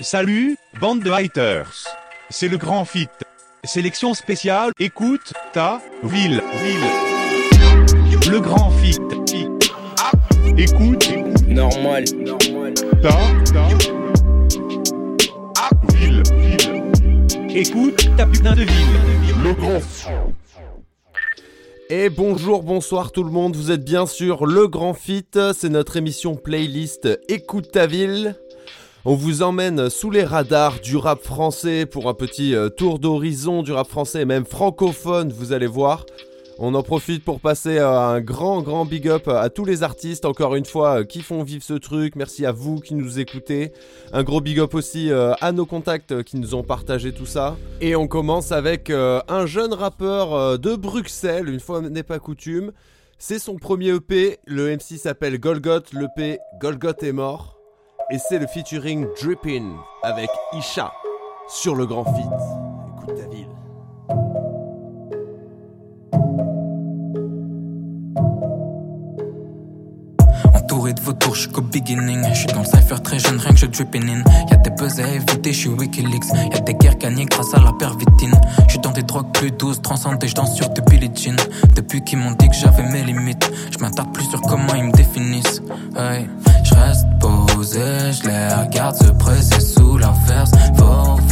Salut, bande de haters. C'est le grand fit. Sélection spéciale, écoute, ta, ville, ville. Le grand fit. fit. Écoute, Normal. ta, ta. Ville, ville. Écoute, ta putain de ville. Le grand Et bonjour, bonsoir tout le monde, vous êtes bien sûr Le Grand Fit, c'est notre émission playlist Écoute ta ville. On vous emmène sous les radars du rap français pour un petit euh, tour d'horizon du rap français même francophone, vous allez voir. On en profite pour passer euh, un grand grand big up à tous les artistes encore une fois euh, qui font vivre ce truc. Merci à vous qui nous écoutez. Un gros big up aussi à nos contacts qui nous ont partagé tout ça. Et on commence avec un jeune rappeur de Bruxelles, une fois n'est pas coutume. C'est son premier EP, le MC s'appelle Golgoth, l'EP Golgoth est mort. Et c'est le featuring Drippin' avec Isha sur le grand feat. Entouré de vautours, je dans le cypher très jeune, rien que je dripping in. Y'a des buzz à éviter, je suis Wikileaks. Y'a des guerres gagnées grâce à la pervitine. Je suis dans des drogues plus douces, transcendées, je danse sur des Billie Jean. Depuis qu'ils m'ont dit que j'avais mes limites, je plus sur comment ils me définissent. Hey. Je reste posé, je les regarde se presser sous la verse.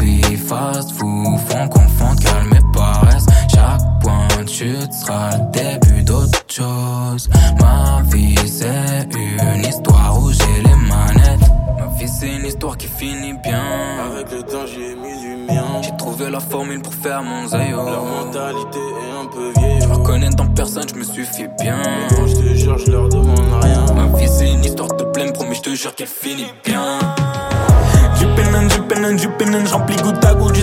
Vie, fast food, font confondre calme et paresse. Chaque point de chute sera le Ma vie, c'est une histoire où j'ai les manettes. Ma vie, c'est une histoire qui finit bien. Avec le temps, j'y ai mis du mien. J'ai trouvé la formule pour faire mon zayo. Leur mentalité est un peu vieille. Je reconnais dans personne, je me suffis bien. Quand je te jure, je leur demande rien. Ma vie, c'est une histoire de pleine, promis, je te jure qu'elle finit bien. Du penin, du penin, du penin, j'remplis goutte à goutte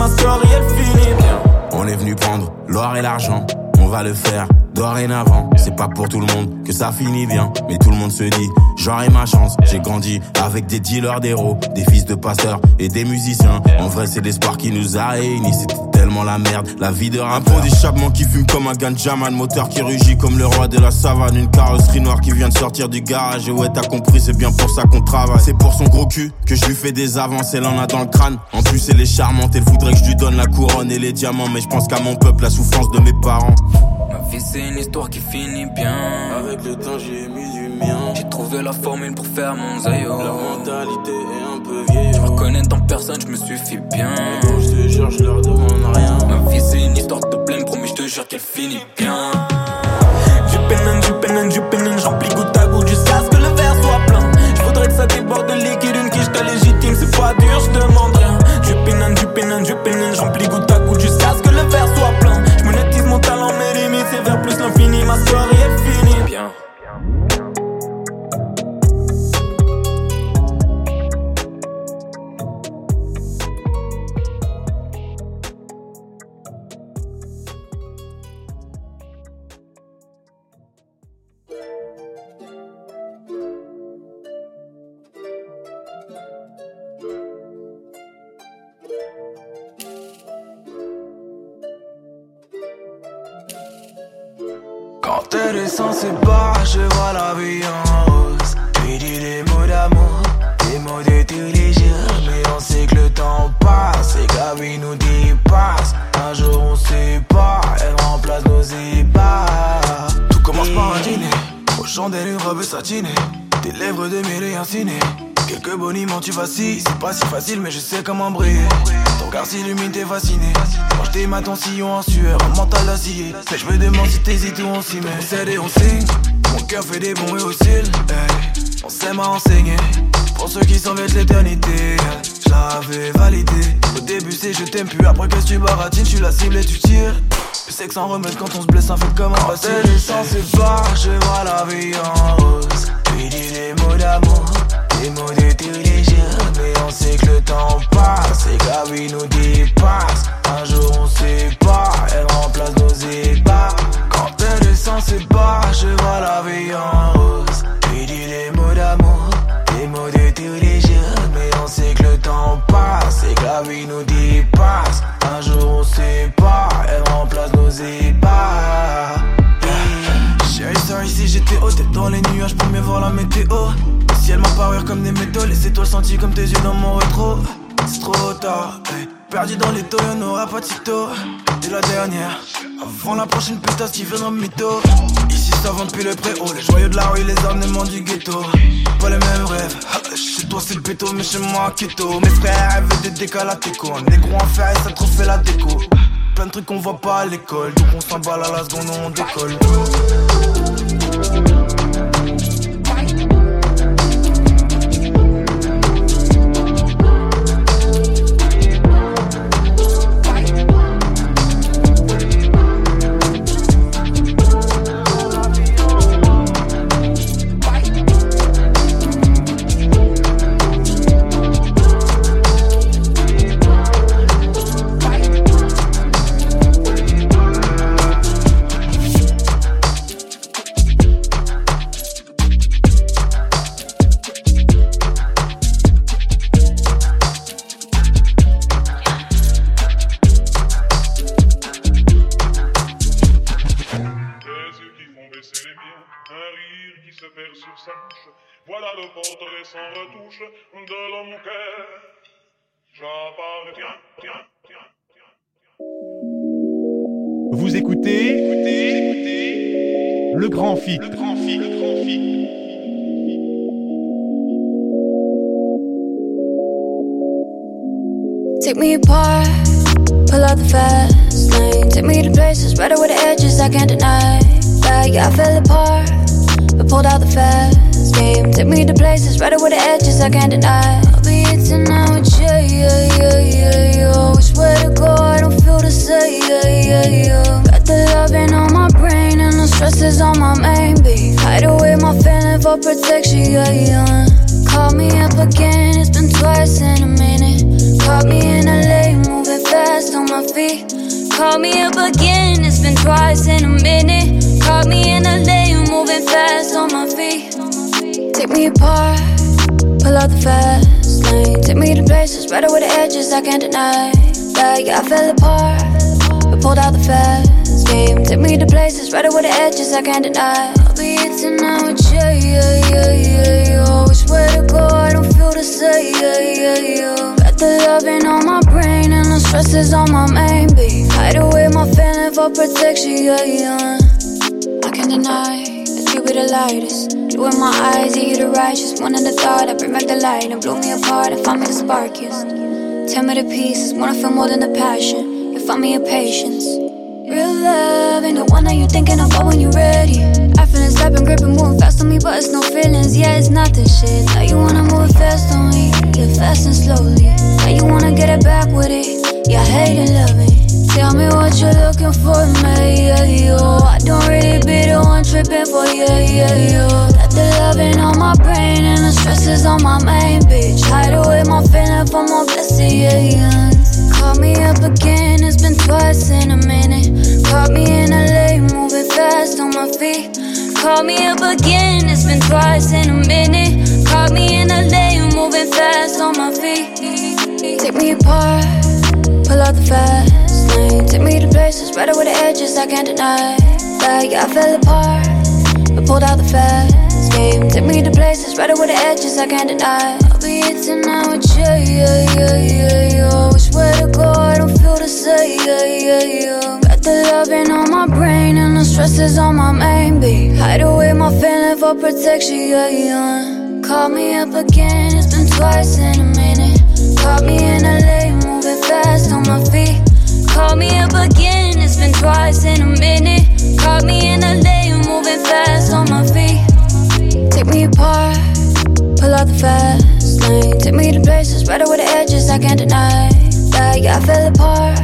ma story elle finit bien. On est venu prendre l'or et l'argent. On va le faire dorénavant. C'est pas pour tout le monde que ça finit bien. Mais tout le monde se dit, j'aurai ma chance. J'ai grandi avec des dealers d'héros, des fils de pasteurs et des musiciens. En vrai, c'est l'espoir qui nous a réunis. C'était tellement la merde, la vie de Un pont d'échappement qui fume comme un ganjaman, moteur qui rugit comme le roi de la savane, une carrosserie noire qui vient de sortir du garage. Et ouais, t'as compris, c'est bien pour ça qu'on travaille. C'est pour son gros cul que je lui fais des avances, elle en a dans le crâne. En plus, elle est charmante, elle voudrait que je lui donne la couronne et les diamants. Mais je pense qu'à mon peuple, la souffrance de mes parents. Ma vie, c'est une histoire qui finit bien. Avec le temps, j'y ai mis du mien. J'ai trouvé la formule pour faire mon zayo. Leur mentalité est un peu vieille. Je reconnais dans personne, je me suffis bien. Quand je te jure, je leur demande rien. Ma vie c'est une histoire de pleine, promis je te jure qu'elle finit bien. Du penin, du penin, du penin, j'remplis goutte à goutte jusqu'à ce que le verre soit plein. Je voudrais que ça déborde de liquide, une quiche légitime, c'est pas dur, je demande rien. Du penin, du penin, du penin, Quand elle est censée pas, je vois la vie en rose. Lui dit des mots d'amour, des mots de tous les jours. Mais on sait que le temps passe et que la vie nous dépasse. Un jour on sait pas, elle remplace nos ébats. Tout commence par un dîner, aux chandelles une robe satinée. Tes lèvres de mêlée insinées. Quelques boniments tu vacilles, c'est pas si facile mais je sais comment briller. Ton regard s'illumine, t'es fasciné. Quand je à ton sillon en sueur, un mental acier. Mais je me demande si t'hésites ou on s'y met. On cède et on signe, mon cœur fait des bons et. Hey, on s'aime à enseigner, pour ceux qui s'en veulent l'éternité. Je l'avais validé, au début c'est je t'aime plus, après que tu baratines, tu la cible et tu tires. Je sais que sans remède quand on se blesse, ça fait comme un passé. Les sans séparent, je vois la vie en rose. Lui dis des mots d'amour, des mots les jours. Mais on sait que le temps passe et vie nous dépasse. Un jour on sait pas, elle remplace nos ébats. Quand elle est sans séparent, je vois la vie en rose. Lui dis des mots d'amour, des mots les jours. Mais on sait que le temps passe et vie nous dépasse. Un jour on sépare, elle remplace nos ébats. Si j'étais haut, t'es dans les nuages pour mieux voir la météo. Le ciel m'apparurent comme des métaux, les toi senti comme tes yeux dans mon rétro. C'est trop tard, perdu dans les taux, y'en aura pas de sitôt. T'es la dernière, avant la prochaine pétasse qui viendra mytho. Ici ça vend depuis le préau, les joyaux de la rue, les ornements du ghetto. Pas les mêmes rêves, chez toi c'est le béto, mais chez moi keto. Mes frères rêvent à déco, un négro en fer et ça trop fait la déco. Plein de trucs qu'on voit pas à l'école, donc on s'emballe à la seconde, on décolle. Like I fell apart, but pulled out the fast game. Take me to places right over the edges I can't deny. I'll be here tonight with you, yeah, yeah, yeah, yeah. I swear to God, I don't feel the same, yeah, yeah, yeah. Got the loving on my brain and the stress is on my main beat. Hide away my feeling for protection, yeah, yeah. Call me up again, it's been twice in a minute. Caught me in LA, moving fast on my feet. Call me up again, it's been twice in a minute. Caught me in LA, moving fast on my feet. Take me apart, pull out the fast lane. Take me to places right over the edges I can't deny. Like I fell apart, but pulled out the fast game. Take me to places right over the edges I can't deny. I'll be here tonight with you, yeah, yeah, yeah, yeah. I swear to God, I don't feel the same, yeah, yeah, yeah. Got the loving on my brain and the stress is on my main beat. Hide away my feeling for protection, yeah, yeah. Deny that you be the lightest. You in my eyes, yeah, you the righteous. One in the thought, I bring back the light and blow me apart and find me the sparkiest. Tell me the pieces, wanna feel more than the passion. You find me a patience. Real love ain't the one that you thinking about when you're ready. I feel it slapping, gripping, moving fast on me, but it's no feelings. Yeah, it's not the shit. Now you wanna move fast on me, yeah, fast and slowly. Now you wanna get it back with it, yeah, hate and love it. Tell me what you're looking for, me, yeah, yo. I don't really be the one tripping for, yeah, yeah, yo. Got the loving on my brain and the stress is on my main bitch. Hide away my feeling for more blessings. Call me up again, it's been twice in a minute. Caught me in LA, moving fast on my feet. Call me up again, it's been twice in a minute. Caught me in LA, moving fast on my feet. Take me apart, pull out the fast lane. Take me to places right over the edges I can't deny. Like I fell apart, but pulled out the fast game. Take me to places right over the edges I can't deny. I'll be here tonight with you, yeah, yeah, yeah, yeah. I swear to God, I don't feel the same, yeah, yeah, yeah. Got the loving on my brain and the stress is on my main beat. Hide away my feeling for protection, yeah, yeah. Call me up again, it's been twice in a minute. Caught me in LA, moving fast on my feet. Call me up again, it's been twice in a minute. Caught me in LA, moving fast on my feet. Take me apart, pull out the fast lane. Take me to places right over the edges I can't deny. Like I fell apart,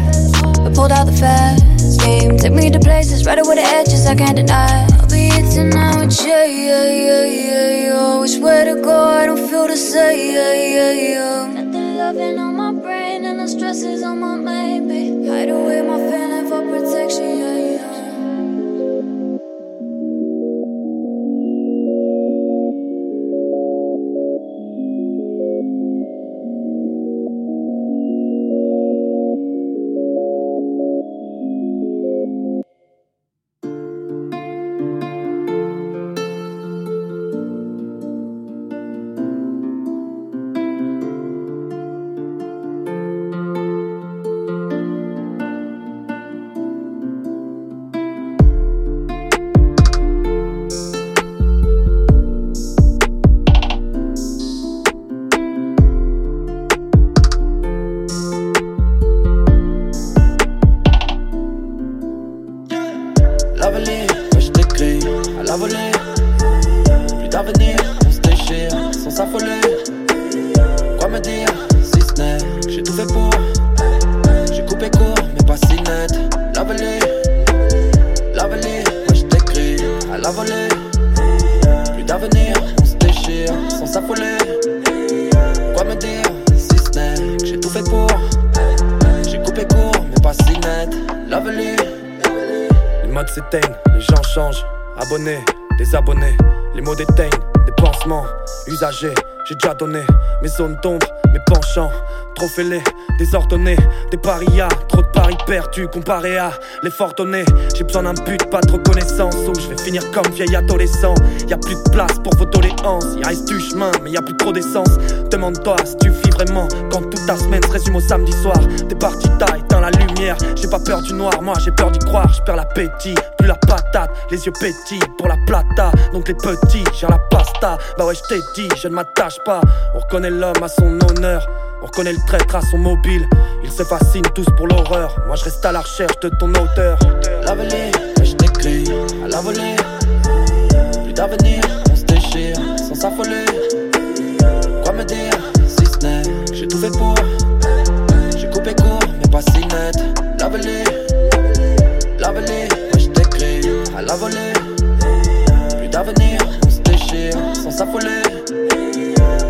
but pulled out the fast game. Take me to places right over the edges I can't deny. I'll be here tonight with you, yeah, yeah, yeah, yeah. I swear to God, I don't feel the same, yeah, yeah, yeah. Got the loving on my brain and the stress is on my away my zones d'ombre, mes penchants, trop fêlés, désordonnés, des parias, trop de paris perdus comparé à l'effort donné. J'ai besoin d'un but, pas de reconnaissance, ou je vais finir comme vieil adolescent. Y a plus de place pour vos doléances, y reste du chemin, mais y a plus trop d'essence. Demande-toi si tu vis vraiment quand toute ta semaine se résume au samedi soir. T'es parti, la j'ai pas peur du noir, moi j'ai peur d'y croire, j'perds l'appétit, plus la patate, les yeux pétillent pour la plata, donc les petits, j'ai la pasta. Bah ouais, je t'ai dit, je ne m'attache pas. On reconnaît l'homme à son honneur. On reconnaît le traître à son mobile. Ils se fascinent tous pour l'horreur. Moi je reste à la recherche de ton auteur. La volée, je t'écris à la volée. Plus d'avenir, on se déchire sans s'affoler. Quoi me dire si ce n'est que j'ai tout fait pour. Pas si net. La volée, la volée, je t'écris à la volée. Plus d'avenir, on se déchire sans s'affoler.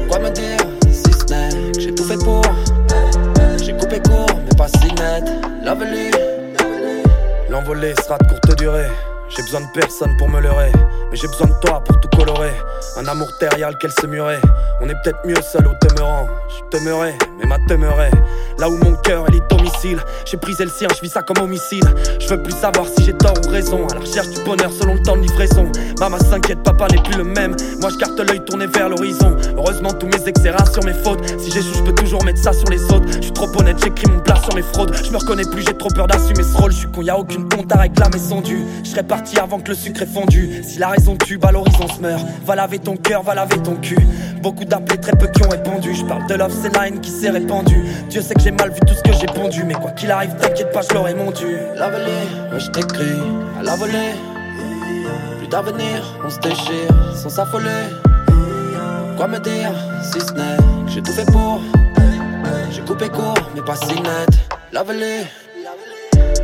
Quoi me dire si ce n'est que j'ai tout fait pour? J'ai coupé court mais pas si net Lave-les L'envolée sera de courte durée j'ai besoin de personne pour me leurrer, mais j'ai besoin de toi pour tout colorer. Un amour terrial qu'elle se murait. On est peut-être mieux seul au demeurant. Je demeurais, mais ma demeurait. Là où mon cœur est les domiciles. J'ai brisé le sien, je vis ça comme homicide. Je veux plus savoir si j'ai tort ou raison. À la recherche du bonheur selon le temps de livraison. Maman s'inquiète, papa n'est plus le même. Moi je carte l'œil tourné vers l'horizon. Heureusement, tous mes excès sur mes fautes. Si j'échoue, je peux toujours mettre ça sur les autres. Je suis trop honnête, j'écris mon plat sur mes fraudes. Je me reconnais plus, j'ai trop peur d'assumer ce rôle. Je suis con, y a aucune compte à réclamer sans dû. Je serais parti avant que le sucre est fondu. Si la raison tue, bah l'horizon se meurt. Va laver ton cœur, va laver ton cul. Beaucoup d'appelés, très peu qui ont répondu. Je parle de love, c'est la haine qui s'est répandue. Dieu sait que j'ai mal vu tout ce que j'ai pondu. Mais quoi qu'il arrive, t'inquiète pas, je l'aurais mon dû. La volée, ouais, je t'écris à la volée. Plus d'avenir, on se déchire sans s'affoler. Quoi me dire si ce n'est que j'ai tout fait pour. J'ai coupé court, mais pas si net. La volée,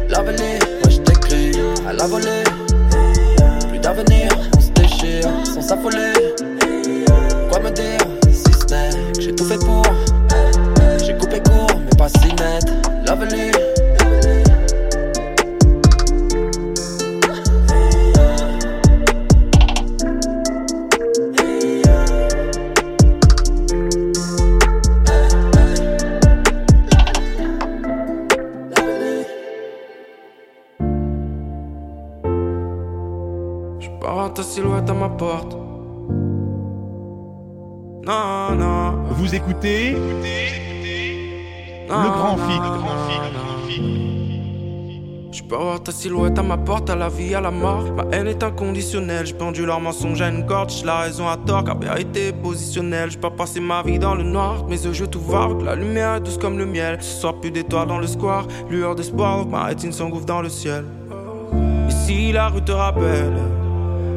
la volée, ouais, je t'écris à la volée. D'avenir, on se déchire sans s'affoler. Quoi me dire si ce n'est que j'ai tout fait pour. J'ai coupé court, mais pas si net. La écoutez, Non, le grand non, Je peux avoir ta silhouette à ma porte, à la vie, à la mort. Ma haine est inconditionnelle, j'ai pendu leur mensonge à une corde. La raison à tort, car vérité est positionnelle. J'ai pas passé ma vie dans le noir, mes yeux je tout que La lumière est douce comme le miel. Ce soir, plus d'étoiles dans le square. Lueur d'espoir, ma rétine s'engouffre dans le ciel. Ici, la rue te rappelle.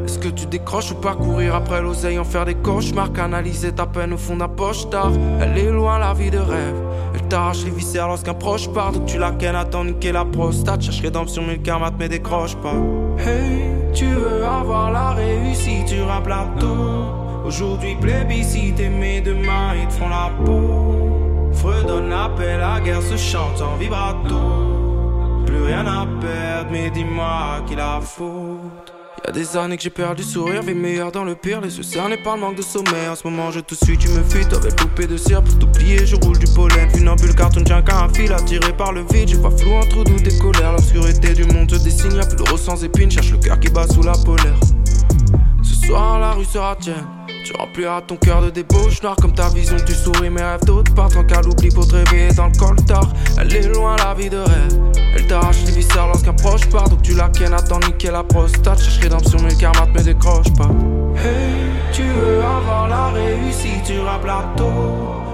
Est-ce que tu décroches ou pas courir après l'oseille, en faire des cauchemars, canaliser ta peine au fond d'un poche tard Elle est loin la vie de rêve, elle t'arrache les viscères lorsqu'un proche part, tu la à t'en niquer la prostate, cherche rédemption mais le karma te décroche pas. Hey, tu veux avoir la réussite sur un plateau, aujourd'hui plébiscite mais demain ils te font la peau. Fredonne l'appel, la guerre se chante en vibrato, plus rien à perdre mais dis-moi qui la faute. Y'a des années que j'ai perdu le sourire, vie meilleure dans le pire, les yeux cernés par le manque de sommeil. En ce moment, je te suis, tu me fuis, t'avais loupé de cire pour t'oublier. Je roule du pollen, funambule, carton tient qu'à un fil attiré par le vide. J'ai pas flou entre doute et colère, l'obscurité du monde se dessine. Y'a plus de rose sans épines, cherche le cœur qui bat sous la polaire. Ce soir, la rue sera tienne. Tu rempliras ton cœur de débauche noire comme ta vision, tu souris, mes rêves d'autres partent en qu'à l'oubli pour te réveiller dans le coltard. Elle est loin la vie de rêve, elle t'arrache les viscères lorsqu'un proche part, donc tu la kennes à t'en niquer la prostate. Cherche rédemption, mais le karma te me décroche pas. Hey, tu veux avoir la réussite sur un plateau.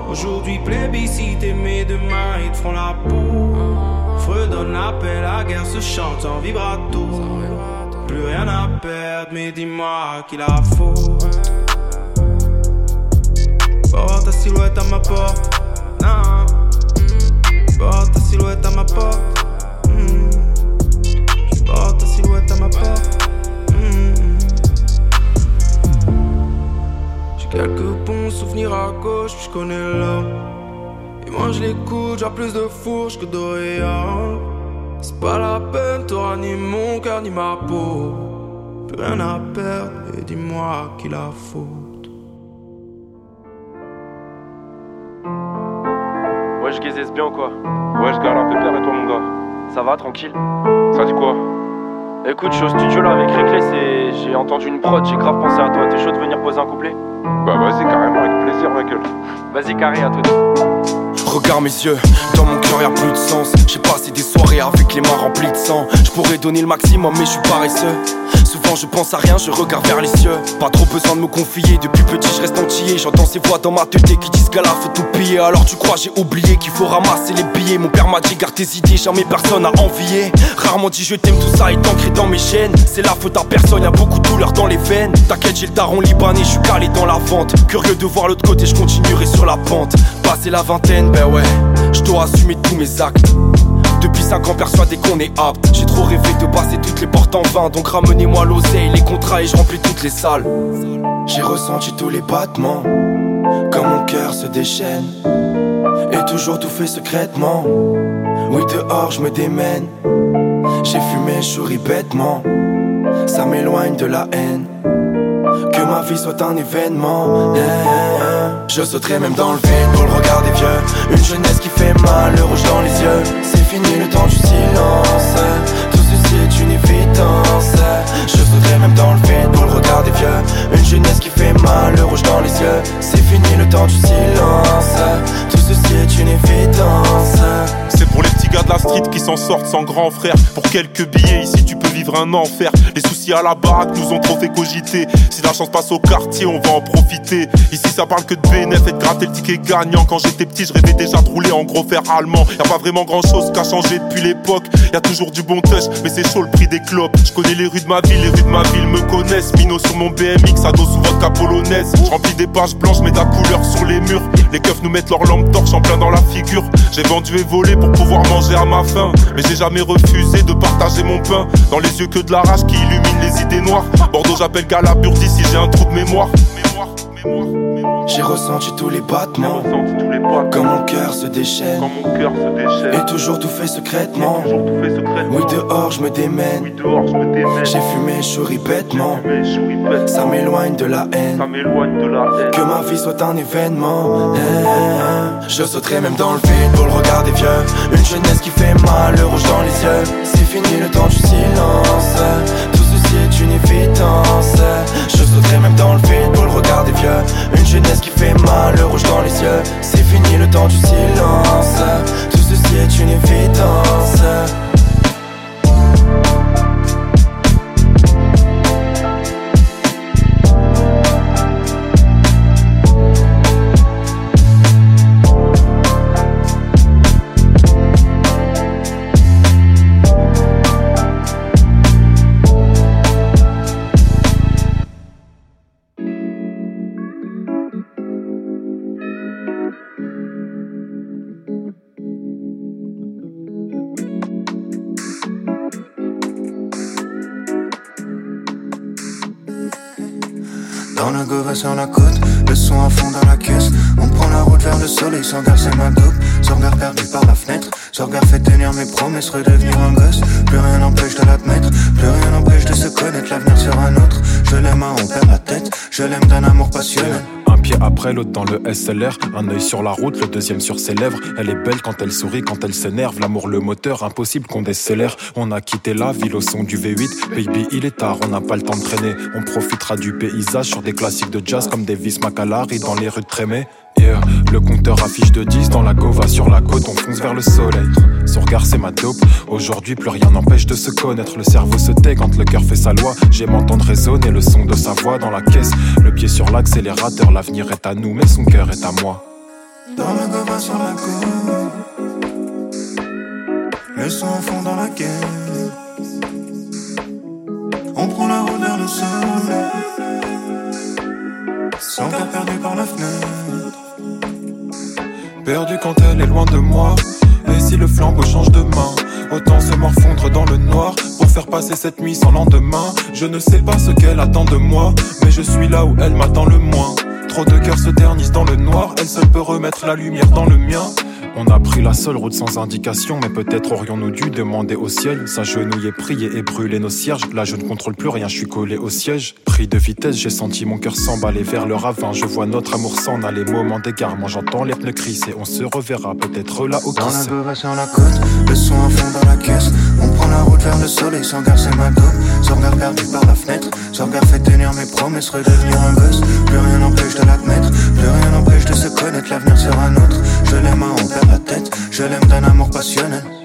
Aujourd'hui plébiscite, mais demain ils te font la peau. Fredonne l'appel, la guerre se chante en vibrato. Plus rien à perdre, mais dis-moi qui la faut. Pas voir ta silhouette à ma porte. Non. Pas voir ta silhouette à ma porte. Mm. J'suis pas voir ta silhouette à ma porte. Mm. J'ai quelques bons souvenirs à gauche, puis j'connais l'homme. Et moi je l'écoute, j'ai plus de fourche que d'oreillons. C'est pas la peine, t'auras ni mon cœur ni ma peau. Plus rien à perdre, et dis-moi qui la faute. Gaisais bien ou quoi Ouais, je garde un peu peur et toi, mon gars Ça va, tranquille? Ça dit quoi? Écoute, je suis au studio là avec Reckless et j'ai entendu une prod, j'ai grave pensé à toi. T'es chaud de venir poser un couplet? Bah, vas-y, carrément, avec plaisir, Michael. Vas-y, carré, à toi. Regarde mes yeux, dans mon cœur y'a plus de sens. J'ai passé des soirées avec les mains remplies de sang. Je pourrais donner le maximum, mais je suis paresseux. Je pense à rien, je regarde vers les cieux. Pas trop besoin de me confier, depuis petit je reste entier. J'entends ces voix dans ma tête qui disent qu'à la faut tout piller. Alors tu crois j'ai oublié qu'il faut ramasser les billets. Mon père m'a dit garde tes idées, jamais personne a envié. Rarement dit je t'aime, tout ça est ancré dans mes chaînes. C'est la faute à personne, y'a beaucoup de douleur dans les veines. T'inquiète, j'ai le daron libanais, je suis calé dans la vente. Curieux de voir l'autre côté, je continuerai sur la pente. Passer la vingtaine, ben ouais, je dois assumer tous mes actes. Depuis 5 ans persuadé qu'on est apte. J'ai trop rêvé de passer toutes les portes en vain. Donc ramenez-moi l'oseille, les contrats et je remplis toutes les salles. J'ai ressenti tous les battements Quand mon cœur se déchaîne. Et toujours tout fait secrètement. Oui dehors je me démène. J'ai fumé, je souris bêtement. Ça m'éloigne de la haine que ma vie soit un événement. Je sauterai même dans le vide pour le regard des vieux. Une jeunesse qui fait mal, le rouge dans les yeux. C'est fini le temps du silence. Tout ceci est une évidence. Je sauterai même dans le vide pour le regard des vieux. Une jeunesse qui fait mal, le rouge dans les yeux. C'est fini le temps du silence. Tout ceci C'est pour les petits gars de la street qui s'en sortent sans grand frère. Pour quelques billets, ici tu peux vivre un enfer. Les soucis à la baraque nous ont trop fait cogiter. Si la chance passe au quartier, on va en profiter. Ici ça parle que de BNF et de gratter le ticket gagnant. Quand j'étais petit, je rêvais déjà de rouler en gros fer allemand. Y a pas vraiment grand chose qu'a changé depuis l'époque. Y a toujours du bon touch, mais c'est chaud le prix des clopes. Je connais les rues de ma ville, les rues de ma ville me connaissent. Mino sur mon BMX, ado sous vodka polonaise. Remplis des pages blanches, de la couleur sur les murs. Les keufs nous mettent leur lampe torche en plein dans la figure. J'ai vendu et volé pour pouvoir manger à ma faim. Mais j'ai jamais refusé de partager mon pain. Dans les yeux que de la rage qui illumine les idées noires. Bordeaux, j'appelle Galaburdie si j'ai un trou de mémoire. J'ai ressenti tous les battements. Quand mon cœur se déchaîne. Et toujours tout fait secrètement. Oui, dehors je me démène. J'ai fumé, je bêtement. Ça m'éloigne de la haine. Que ma vie soit un événement. Je sauterai même dans le vide pour le regard des vieux. Une jeunesse qui fait mal, le rouge dans les yeux. C'est fini le temps du silence. Tout ceci est une évidence. Je sauterai même dans le vide Une jeunesse qui fait mal, le rouge dans les yeux. C'est fini le temps du silence. Tout ceci est une évidence. La gova dans le SLR, un œil sur la route, le deuxième sur ses lèvres. Elle est belle quand elle sourit, quand elle s'énerve. L'amour, le moteur, impossible qu'on décélère. On a quitté la ville au son du V8. Baby, il est tard, on n'a pas le temps de traîner. On profitera du paysage sur des classiques de jazz comme Davis McAlary dans les rues de Trémé. Yeah. Le compteur affiche de 10 dans la gova sur la côte, on fonce vers le soleil. Son regard c'est ma dope. Aujourd'hui plus rien n'empêche de se connaître. Le cerveau se tait quand le cœur fait sa loi. J'aime entendre résonner le son de sa voix dans la caisse. Le pied sur l'accélérateur, l'avenir est à nous, mais son cœur est à moi. Dans la gova sur la côte, le son fond dans la caisse. On prend la route vers le soleil, sans cœur perdu par la fenêtre. Perdu quand elle est loin de moi. Et si le flambeau change de main, autant se morfondre dans le noir pour faire passer cette nuit sans lendemain. Je ne sais pas ce qu'elle attend de moi, mais je suis là où elle m'attend le moins. Trop de cœurs se ternissent dans le noir, elle seule peut remettre la lumière dans le mien. On a pris la seule route sans indication, mais peut-être aurions-nous dû demander au ciel, s'agenouiller, prier et brûler nos cierges. Là, je ne contrôle plus rien, je suis collé au siège. Pris de vitesse, j'ai senti mon cœur s'emballer vers le ravin. Je vois notre amour s'en aller, moment d'égarement. J'entends les pneus crisser, on se reverra peut-être là au Dans la sur la côte, le son à fond dans la caisse. On prend la route vers le soleil sans garder ma dope. Sans regard perdu par la fenêtre, sans regard fait tenir mes promesses, redevenir un gosse. Plus rien n'empêche de l'admettre, plus rien n'empêche de se connaître. L'avenir sera nôtre. Je l'aime à en perdre la tête, je l'aime d'un amour passionnel.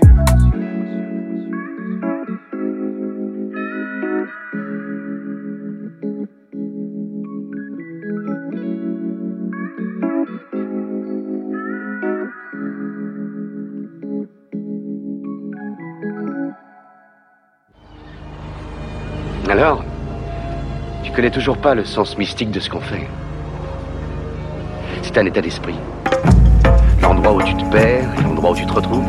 Connais toujours pas le sens mystique de ce qu'on fait. C'est un état d'esprit. L'endroit où tu te perds et l'endroit où tu te retrouves.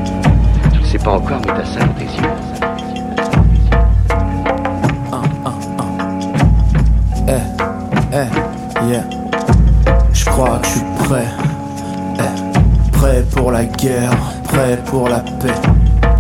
Tu le sais pas encore, mais t'as ça dans tes yeux. Eh, eh, yeah. Je crois que je suis prêt. Eh, prêt pour la guerre, prêt pour la paix.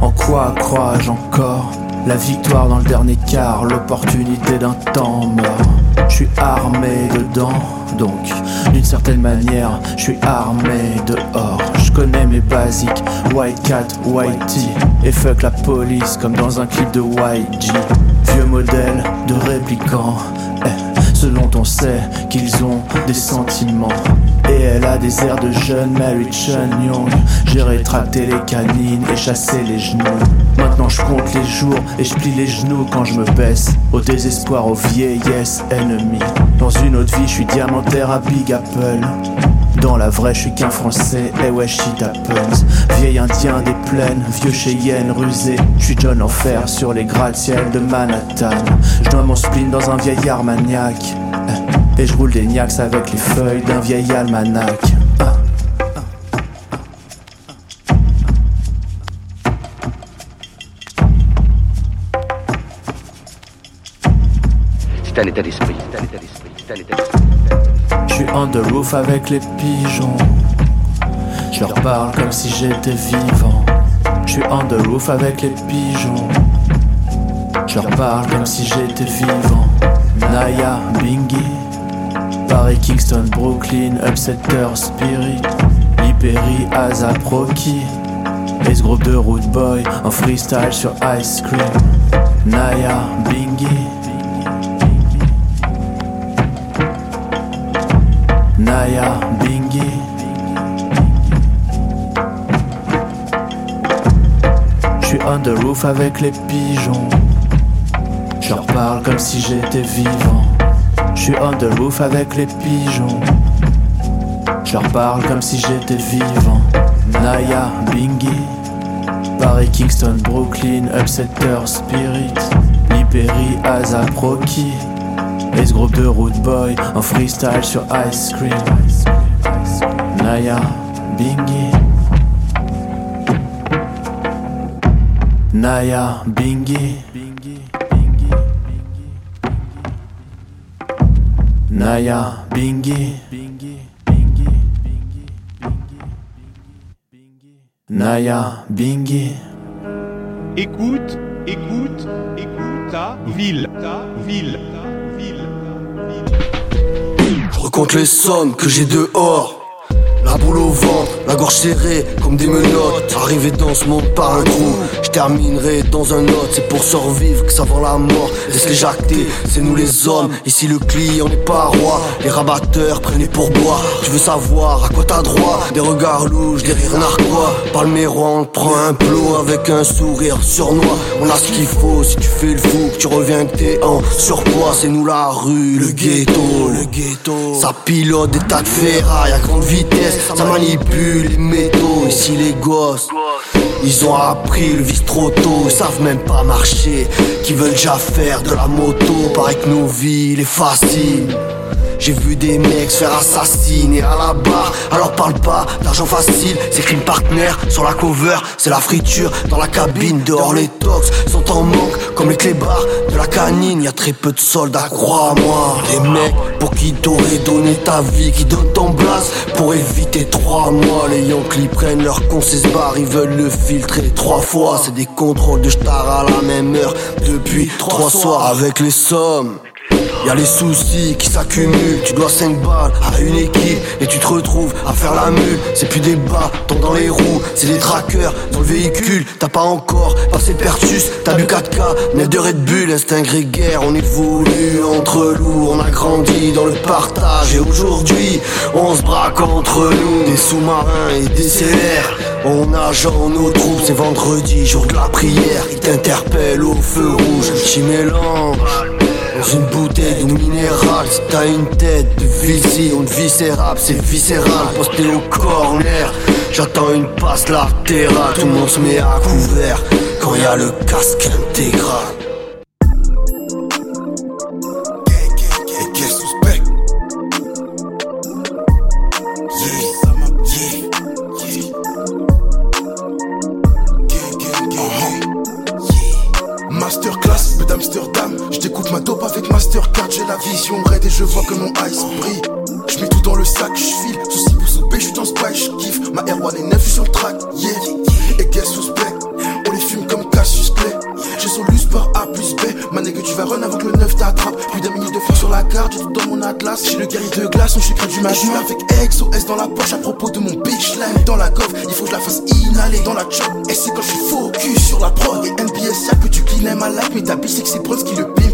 En quoi crois-je encore La victoire dans le dernier quart, l'opportunité d'un temps mort. Je suis armé dedans, donc d'une certaine manière, je suis armé dehors. Je connais mes basiques, white cat, white et fuck la police comme dans un clip de YG. Vieux modèle de répliquant, eh, ce dont on sait qu'ils ont des sentiments. Et elle a des airs de jeune Mary Chun Young. J'ai rétracté les canines et chassé les genoux. Maintenant je compte les jours et je plie les genoux quand je me baisse. Au désespoir, aux vieillesses ennemies. Dans une autre vie, je suis diamantaire à Big Apple. Dans la vraie, je suis qu'un français, et ouais, shit happens. Vieil indien des plaines, vieux Cheyenne rusé. Je suis John Enfer sur les gratte-ciel de Manhattan. Je dois mon spleen dans un vieil armagnac. Et je roule des niax avec les feuilles d'un vieil almanach. C'est un état d'esprit. C'est un état d'esprit. C'est un état d'esprit. Je suis on the roof avec les pigeons. Je parle comme si j'étais vivant. Je suis on the roof avec les pigeons. Je parle comme si j'étais vivant. Naya, Bingy, Paris, Kingston, Brooklyn, Upsetter, Spirit, Liperi, Azap, Rocky. Et ce groupe de Root Boy en freestyle sur Ice Cream. Naya, Bingy. Naya, Bingy. Je suis on the roof avec les pigeons. Je leur parle comme si j'étais vivant. Je suis on the roof avec les pigeons. Je leur parle comme si j'étais vivant. Naya, Bingy. Paris, Kingston, Brooklyn, Upsetter, Spirit. Liperi, Azap, Rocky. Et groupe de Root Boy en freestyle sur Ice Cream. Naya, Bingy. Naya, Bingy. Naya, Bingy. Naya, Bingy. Écoute, écoute, écoute ta ville, ta ville. Recompte les sommes que j'ai dehors. La boule au ventre, la gorge serrée comme des menottes. Arrivé dans ce monde par un trou, je terminerai dans un autre. C'est pour survivre que ça vaut la mort. Laisse les jacter, c'est nous les hommes. Ici le client n'est pas roi. Les rabatteurs prennent les pourboires. Tu veux savoir à quoi t'as droit? Des regards louches, des rires narquois. Palmérois, on te prend un plot avec un sourire surnois. On a ce qu'il faut si tu fais le fou, que tu reviens que t'es en surpoids. C'est nous la rue, le ghetto, le ghetto. Ça pilote des tas de ferrailles à grande vitesse. Ça manipule les métaux. Ici les gosses, ils ont appris le vice trop tôt. Ils savent même pas marcher. Qui veulent déjà faire de la moto. Paraît que nos vies, les facile. J'ai vu des mecs se faire assassiner à la barre. Alors parle pas d'argent facile, c'est crime partner sur la cover, c'est la friture dans la cabine. Dehors les tox sont en manque comme les clébards de la canine. Y a très peu de soldats, crois-moi. Les mecs pour qui t'aurais donné ta vie, qui donnent ton blast pour éviter trois mois. Les Yankees prennent leur con, barre, ils veulent le filtrer trois fois. C'est des contrôles de star à la même heure depuis trois soirs avec les sommes. Y'a les soucis qui s'accumulent, tu dois 5 balles à une équipe et tu te retrouves à faire la mule. C'est plus des bâtons dans les roues, c'est des trackers dans le véhicule. T'as pas encore passé Pertus, t'as bu 4K, net de Red Bull, instinct grégaire. On évolue entre loups, on a grandi dans le partage et aujourd'hui on se braque entre nous. Des sous-marins et des CR, on nage en nos troupes. C'est vendredi, jour de la prière, ils t'interpellent au feu rouge, qui mélange. Dans une bouteille d'eau minérale, si t'as une tête de vision, de viscérable, c'est viscéral, posté au corner. J'attends une passe latérale, tout le monde se met à couvert quand y a le casque intégral. La vision raide et je vois que mon ice brille. Je mets tout dans le sac, je file. Souci pour souper, je suis dans spy, je kiffe. Ma R1 est 9, je suis sur le track. Yeah. Et quel suspect On les fume comme Cassius Clay. J'ai solus par A plus B. Mané que tu vas run avant que le 9 t'attrape. Plus d'un minute de feu sur la carte, j'ai tout dans mon atlas. J'ai le guerrier de glace, on secret du matin. avec XOS dans la poche à propos de mon bitch line. Dans la coffre, il faut que je la fasse inhaler dans la chop. Et c'est quand je suis focus sur la prod. Et NBS, y'a que tu clean ma life. Mais ta bitch, c'est que c'est Bronze qui le pimpe.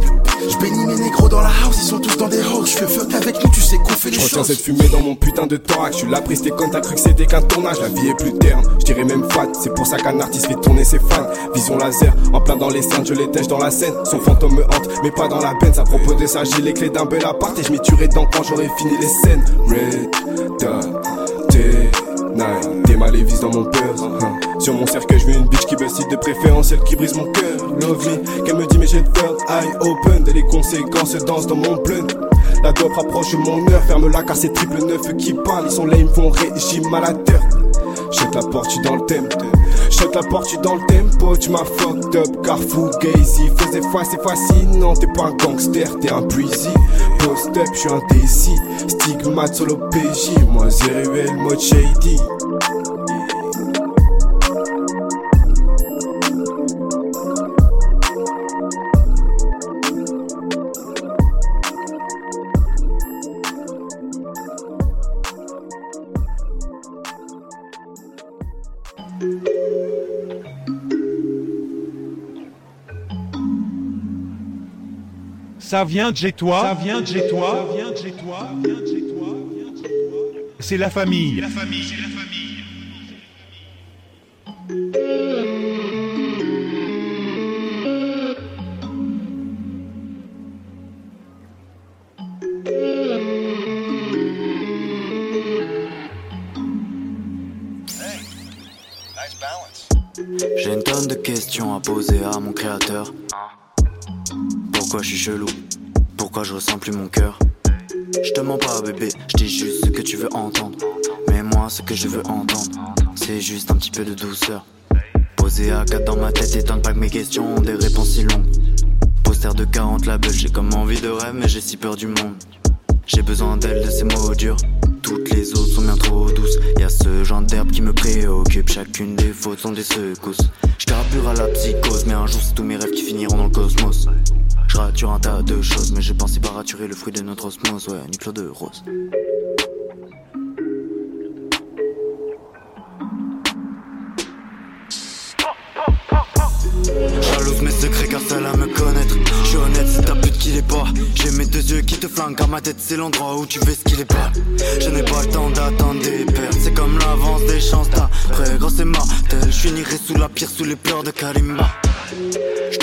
Je bénis mes négros dans la house, ils sont tous dans des halls. Je fais fuck avec nous, tu sais qu'on fait les Je retiens choses. cette fumée dans mon putain de thorax. Tu l'as pris, c'était quand t'as cru que c'était qu'un tournage. La vie est plus terne, je dirais même fat. C'est pour ça qu'un artiste fait tourner ses fans. Vision laser, en plein dans les scènes, je les tèche dans la scène. Son fantôme me hante, mais pas dans la peine. À propos de ça, j'ai les clés d'un bel appart et je m'y tuerai dedans quand j'aurai fini les scènes. Red Dot, T9, t'es mal dans mon peur. Hein. Sur mon cercueil, je veux une bitch qui cite de préférence, celle qui brise mon cœur. Love me, qu'elle me dit, mais j'ai le third eye open. Et les conséquences dansent dans mon blunt. La dope rapproche mon heure, ferme-la car c'est triple neuf qui parlent. Ils sont là, ils me font régime à la terre. Shut la porte, tu dans le thème. Shut la porte, tu dans le tempo, tu m'as fucked up. Car Fugazi faisait fois, c'est fascinant. T'es pas un gangster, t'es un breezy. Post up, je suis un. Stigmate sur l'OPJ, moi Zeruel, mode shady. Ça vient de chez toi. Ça vient de chez toi. Ça vient de chez toi. C'est la famille. La famille. C'est la famille. J'ai une tonne de questions à poser à mon créateur. Pourquoi je suis chelou? Pourquoi je ressens plus mon cœur? Je te mens pas bébé, je dis juste ce que tu veux entendre. Mais moi ce que je veux entendre, c'est juste un petit peu de douceur. Posé à 4 dans ma tête, éteindre pas que mes questions ont des réponses si longues. Poster de 40 labels, j'ai comme envie de rêve, mais j'ai si peur du monde. J'ai besoin d'elle, de ces mots durs. Toutes les autres sont bien trop douces. Y a ce genre d'herbe qui me préoccupe. Chacune des fautes sont des secousses. Je à la psychose, mais un jour c'est tous mes rêves qui finiront dans le cosmos. Je rature un tas de choses, mais j'ai pensé pas raturer le fruit de notre osmose. Ouais, ni Claude de Rose. Jalouse mes secrets car seul à me connaître. Je suis honnête c'est ta pute qui l'est pas. J'ai mes deux yeux qui te flinguent car ma tête c'est l'endroit où tu veux ce qu'il est pas. Je n'ai pas le temps d'attendre des pertes C'est comme l'avance des chances. D'après Gros c'est mortel Je finirai sous la pierre sous les pleurs de Kalimba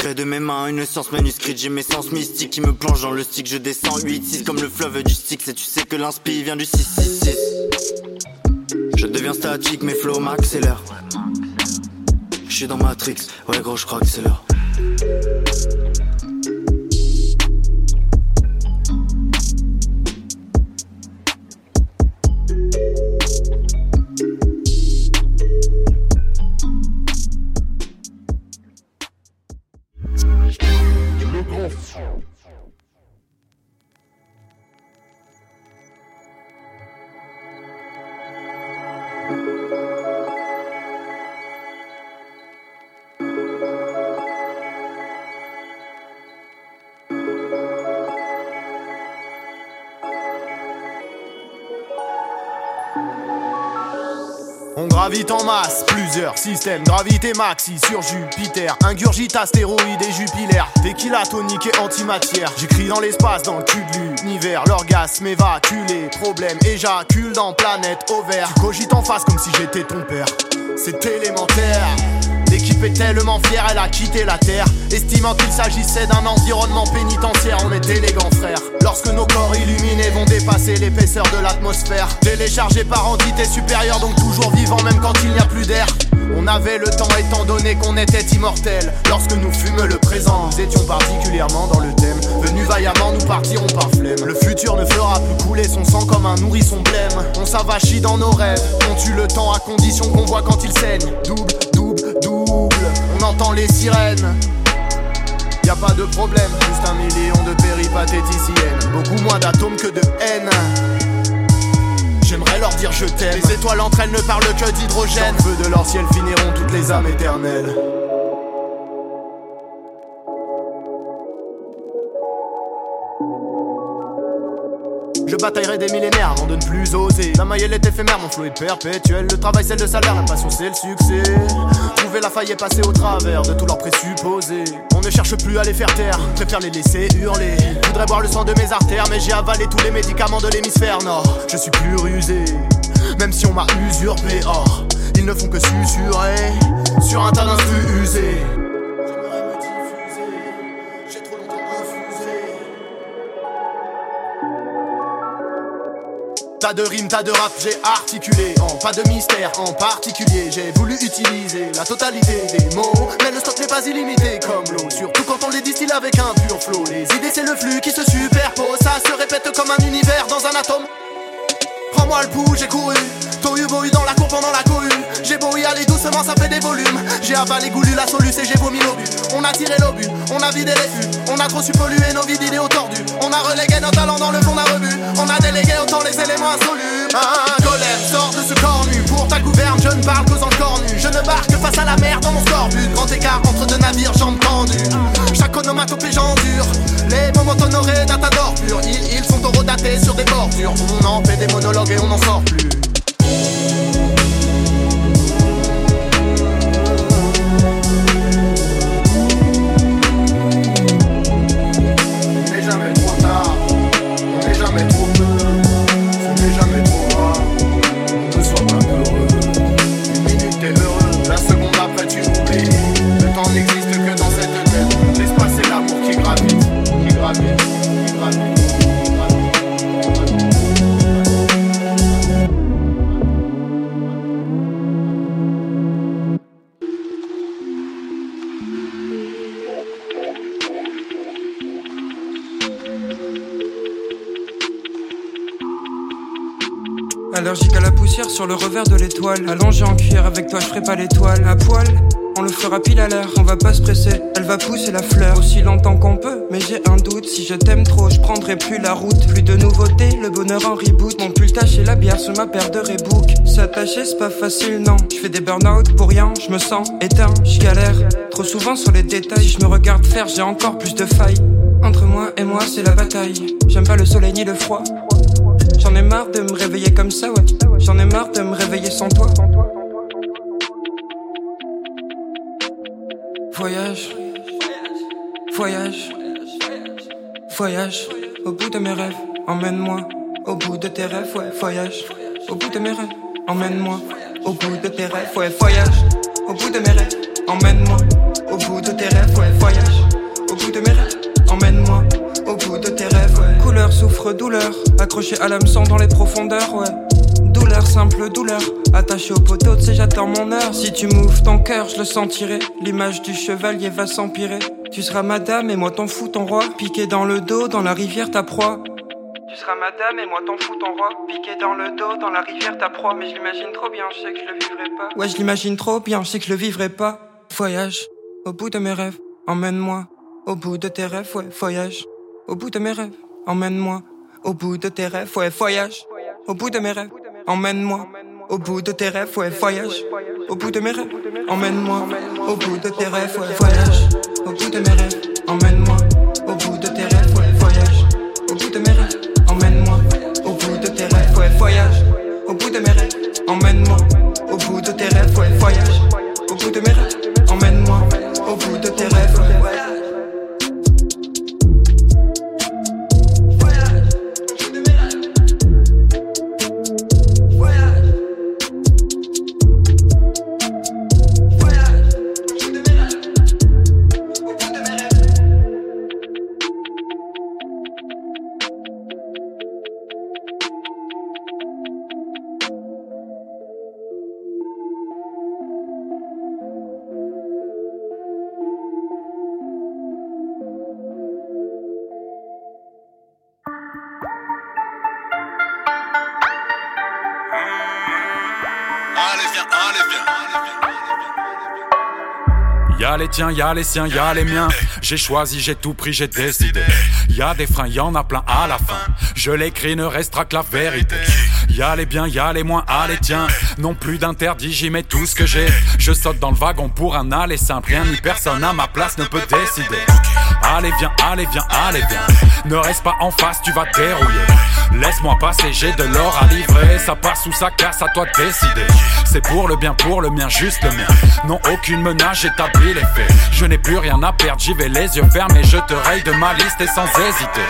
crée de mes mains une science manuscrite. J'ai mes sens mystiques qui me plongent dans le stick Je descends 8-6 comme le fleuve du stick C'est tu sais que l'inspi vient du 666 Je deviens statique mes flows m'accélèrent. Je suis dans Matrix. Ouais gros je crois que c'est l'heure On gravite en masse, plusieurs systèmes, gravité maxi sur Jupiter, ingurgite astéroïdes et jupilaires, tequila tonique et antimatière. J'écris dans l'espace, dans le cul de l'univers, l'orgasme évacué, problème éjacule dans planète ovaire. Tu cogites en face comme si j'étais ton père, c'est élémentaire. L'équipe est tellement fière, elle a quitté la terre. Estimant qu'il s'agissait d'un environnement pénitentiaire, on est élégants frères. Lorsque nos corps illuminés vont dépasser l'épaisseur de l'atmosphère. Téléchargés par entité supérieure, donc toujours vivants même quand il n'y a plus d'air. On avait le temps étant donné qu'on était immortels. Lorsque nous fûmes le présent, nous étions particulièrement dans le thème. Venus vaillamment, nous partirons par flemme. Le futur ne fera plus couler son sang comme un nourrisson blême. On s'avachit dans nos rêves, on tue le temps à condition qu'on voit quand il saigne. Double, double, double, on entend les sirènes. Y a pas de problème, juste un million de péripatéticiennes. Beaucoup moins d'atomes que de haine. J'aimerais leur dire je t'aime. Les étoiles entre elles ne parlent que d'hydrogène. Sans le feu de leur ciel finiront toutes les âmes éternelles. Je bataillerai des millénaires avant de ne plus oser. La maille est éphémère, mon flot est perpétuel. Le travail c'est le salaire, la passion c'est le succès. Trouver la faille et passer au travers de tous leurs présupposés. On ne cherche plus à les faire taire, préfère les laisser hurler. Je voudrais boire le sang de mes artères, mais j'ai avalé tous les médicaments de l'hémisphère nord. Je suis plus rusé, même si on m'a usurpé. Or, ils ne font que susurrer sur un tas d'instrus usés. Tas de rimes, tas de rap, j'ai articulé En pas de mystère en particulier. J'ai voulu utiliser la totalité des mots Mais le stock n'est pas illimité comme l'eau. Surtout quand on les distille avec un pur flow. Les idées c'est le flux qui se superpose. Ça se répète comme un univers dans un atome. Prends-moi le pouls, j'ai couru. Tohu bohu dans la cour pendant la cohue. J'ai beau y aller doucement, ça fait des volumes. J'ai avalé goulu la soluce et j'ai vomi l'obus. On a tiré l'obus, on a vidé les fûts On a trop su polluer nos vies d'idéaux tordus. On a relégué nos talents dans le fond d'un rebut. On a délégué autant les éléments insolubles. Un golem sort de ce corps nu. Pour ta gouverne, je ne parle qu'aux encore nus. Je ne barque face à la mer dans mon scorbut Grand écart entre deux navires, jambes tendues. Chaque onomatopée j'endure Les moments honorés d'un tas d'ordures. Ils, ils sont horodatés sur des bordures. On en fait des monologues et on n'en sort plus le revers de l'étoile. Allongé en cuir avec toi, je ferai pas l'étoile. À poil, on le fera pile à l'heure. On va pas se presser, elle va pousser la fleur aussi longtemps qu'on peut. Mais j'ai un doute, si je t'aime trop, je prendrai plus la route. Plus de nouveautés, le bonheur en reboot. Mon pull taché la bière sur ma paire de Reebok. S'attacher, c'est pas facile, non. Je fais des burn-out pour rien, je me sens éteint, je galère. Trop souvent sur les détails, je me regarde faire, j'ai encore plus de failles. Entre moi et moi, c'est la bataille. J'aime pas le soleil ni le froid. J'en ai marre de me réveiller comme ça, ouais. J'en ai marre de me réveiller sans toi. Voyage, voyage, voyage. Au bout de mes rêves, emmène-moi. Au bout de tes rêves, ouais, voyage. Au bout de mes rêves, emmène-moi. Au bout de tes rêves, ouais, voyage. Au bout de mes rêves, emmène-moi. Au bout de tes rêves, ouais, voyage. Au bout de mes rêves, emmène-moi. Au bout de tes rêves, ouais. Couleur, souffre, douleur. Accroché à l'hameçon dans les profondeurs, ouais. Douleur, simple douleur. Attaché au poteau, tu sais, j'attends mon heure. Si tu m'ouvres ton cœur, je le sentirai. L'image du chevalier va s'empirer. Tu seras madame et moi ton fou, ton roi. Piqué dans le dos, dans la rivière, ta proie. Tu seras madame et moi ton fou, ton roi. Piqué dans le dos, dans la rivière, ta proie. Mais je l'imagine trop bien, je sais que je le vivrai pas. Ouais, je l'imagine trop bien, je sais que je le vivrai pas. Voyage, au bout de mes rêves, emmène-moi. Au bout de tes rêves, ouais, voyage. Au bout de mes rêves, emmène-moi. Au bout de tes rêves, ouais, voyage. Au bout de mes rêves, emmène-moi. Au bout de tes rêves, ouais, voyage. Au bout de mes rêves, emmène-moi. Au bout de tes rêves, ouais, voyage. Au bout de mes rêves, emmène-moi. Tiens, y'a les siens, y'a les miens. J'ai choisi, j'ai tout pris, j'ai décidé. Y'a des freins, y'en a plein à la fin. Je l'écris, ne restera que la vérité. Y'a les biens, y'a les moins, ah les tiens. Non plus d'interdit, j'y mets tout ce que j'ai. Je saute dans le wagon pour un aller simple. Rien ni personne à ma place ne peut décider. Allez, viens, allez, viens, allez, viens. Ne reste pas en face, tu vas dérouiller. Laisse-moi passer, j'ai de l'or à livrer. Ça passe ou ça casse, à toi de décider. C'est pour le bien, pour le mien, juste le mien. Non, aucune menace, j'établis les faits. Je n'ai plus rien à perdre, j'y vais les yeux fermés. Je te raye de ma liste et sans hésiter.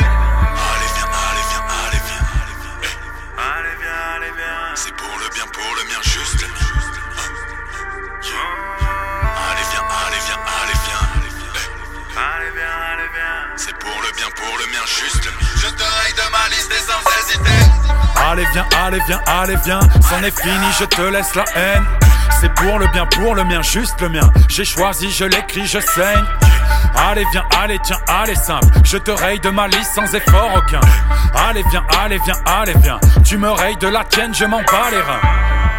Allez viens, allez viens, allez viens, c'en est fini, je te laisse la haine. C'est pour le bien, pour le mien, juste le mien. J'ai choisi, je l'écris, je saigne. Allez viens, allez tiens, allez simple. Je te raye de ma liste sans effort aucun. Allez viens, allez viens, allez viens. Tu me rayes de la tienne, je m'en bats les reins.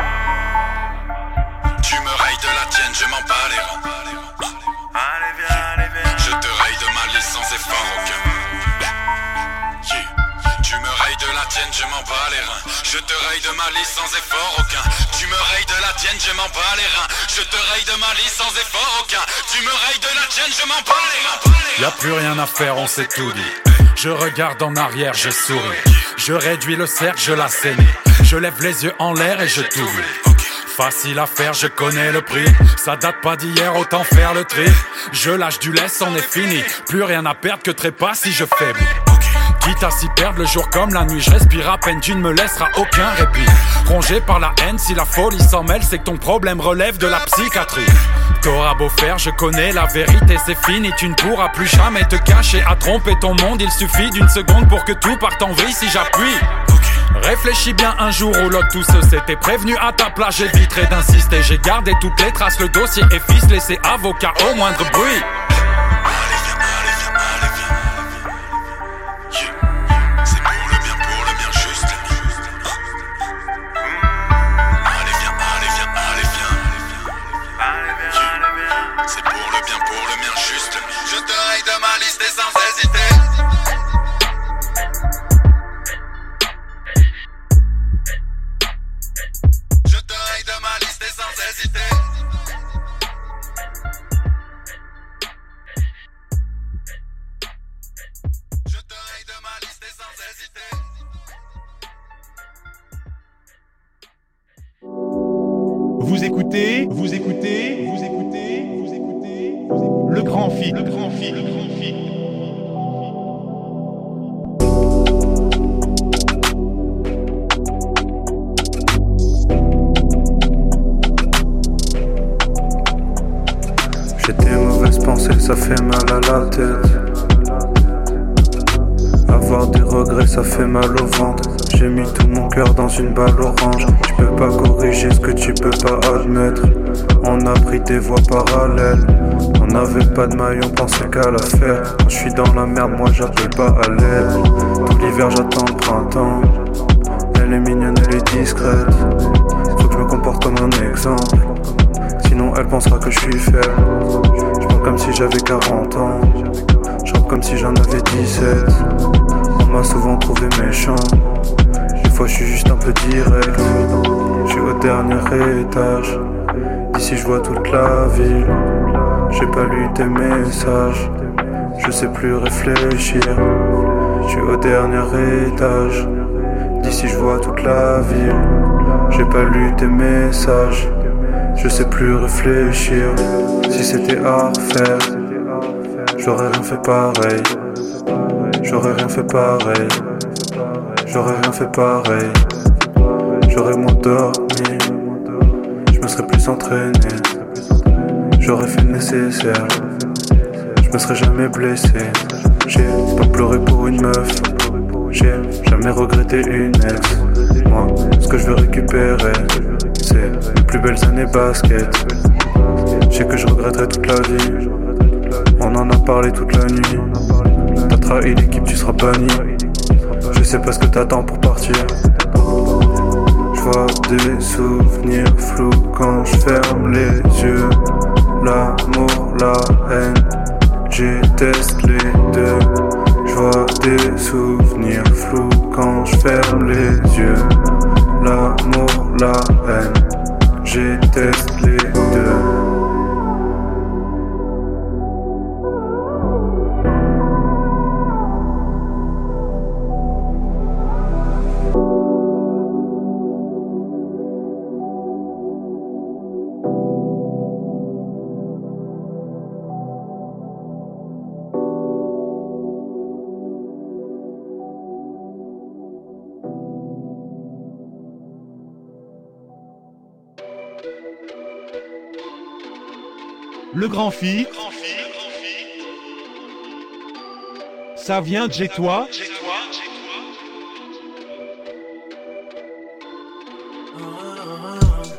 Je te raye de ma liste sans effort aucun. Tu me rayes de la tienne, je m'en bats les reins. Je te raye de ma liste sans effort aucun. Tu me rayes de la tienne, je m'en bats les reins. Y a plus rien à faire, on s'est tout dit. Je regarde en arrière, je souris. Je réduis le cercle, je la saigne. Je lève les yeux en l'air et je t'oublie. Facile à faire, je connais le prix. Ça date pas d'hier, autant faire le tri. Je lâche du laisse, on est fini. Plus rien à perdre que trépas si je faiblis. Quitte à s'y perdre le jour comme la nuit, je respire à peine, tu ne me laisseras aucun répit. Rongé par la haine, si la folie s'en mêle, c'est que ton problème relève de la psychiatrie. T'auras beau faire, je connais la vérité, c'est fini, tu ne pourras plus jamais te cacher à tromper ton monde. Il suffit d'une seconde pour que tout parte en vrille si j'appuie. Réfléchis bien un jour ou l'autre, tout ce s'était prévenu à ta place, j'éviterai d'insister. J'ai gardé toutes les traces, le dossier est ficelé, c'est avocat au moindre bruit. Étage. Ici je vois toute la ville. J'ai pas lu tes messages. Je sais plus réfléchir. Je suis au dernier étage. D'ici je vois toute la ville. J'ai pas lu tes messages. Je sais plus réfléchir. Si c'était à refaire, j'aurais rien fait pareil. J'aurais rien fait pareil. J'aurais rien fait pareil. J'aurais moins dormi. Je serais plus entraîné. J'aurais fait le nécessaire. Je me serais jamais blessé. J'ai pas pleuré pour une meuf. J'ai jamais regretté une ex. Moi, ce que je veux récupérer, c'est les plus belles années basket. Je sais que je regretterai toute la vie. On en a parlé toute la nuit. T'as trahi l'équipe, tu seras banni. Je sais pas ce que t'attends pour partir. Je vois des souvenirs flous quand je ferme les yeux. L'amour, la haine, j'ai teste les deux. Je vois des souvenirs flous quand je ferme les yeux. L'amour, la haine, j'ai teste les deux. Le grand fit. Ça vient de chez toi.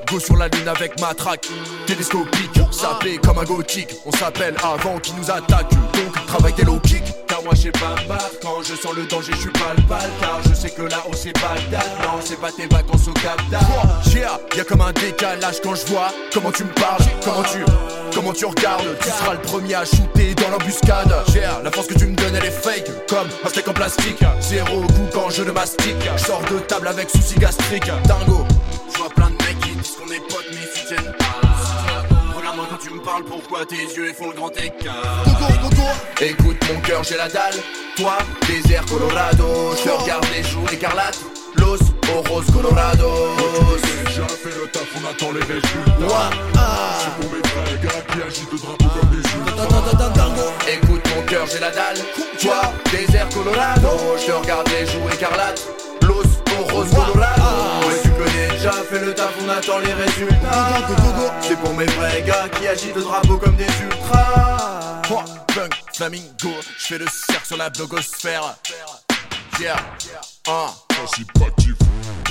Go sur la lune avec ma traque. Télescopique, sapé comme un gothique. On s'appelle avant qu'ils nous attaquent Donc travaille tes low kick Car moi j'ai pas me battre Quand je sens le danger je suis pas le balle. Car je sais que là-haut c'est pas le date. Non c'est pas tes vacances au Cap d'Agde. Yeah, y'a comme un décalage quand je vois Comment tu me parles, comment tu... Comment tu regardes, tu seras le premier à shooter dans l'embuscade? Yeah, la force que tu me donnes elle est fake. Comme un steak en plastique. Zéro goût quand je ne mastique. Sors de table avec soucis gastriques Dingo, je vois plein de mecs qui disent qu'on est potes mais s'y tiennent pas. Regarde-moi quand tu me parles, pourquoi tes yeux font le grand écart? Écoute mon cœur, j'ai la dalle. Toi, désert Colorado. Je te regarde les joues écarlates. Los Oros Colorado J'ai fait le taf, on attend les résultats C'est pour mes vrais gars qui agitent le drapeau comme des yeux. Écoute mon cœur, j'ai la dalle. Toi, désert Colorado. Je te regarde les joues écarlates. Los Oros Colorado Ouais, tu connais déjà, fais le taf, on attend les résultats. C'est pour mes vrais gars qui agitent le drapeau comme des ultras. Oh, Punk, flamingo, je fais le cercle sur la blogosphère. Yeah,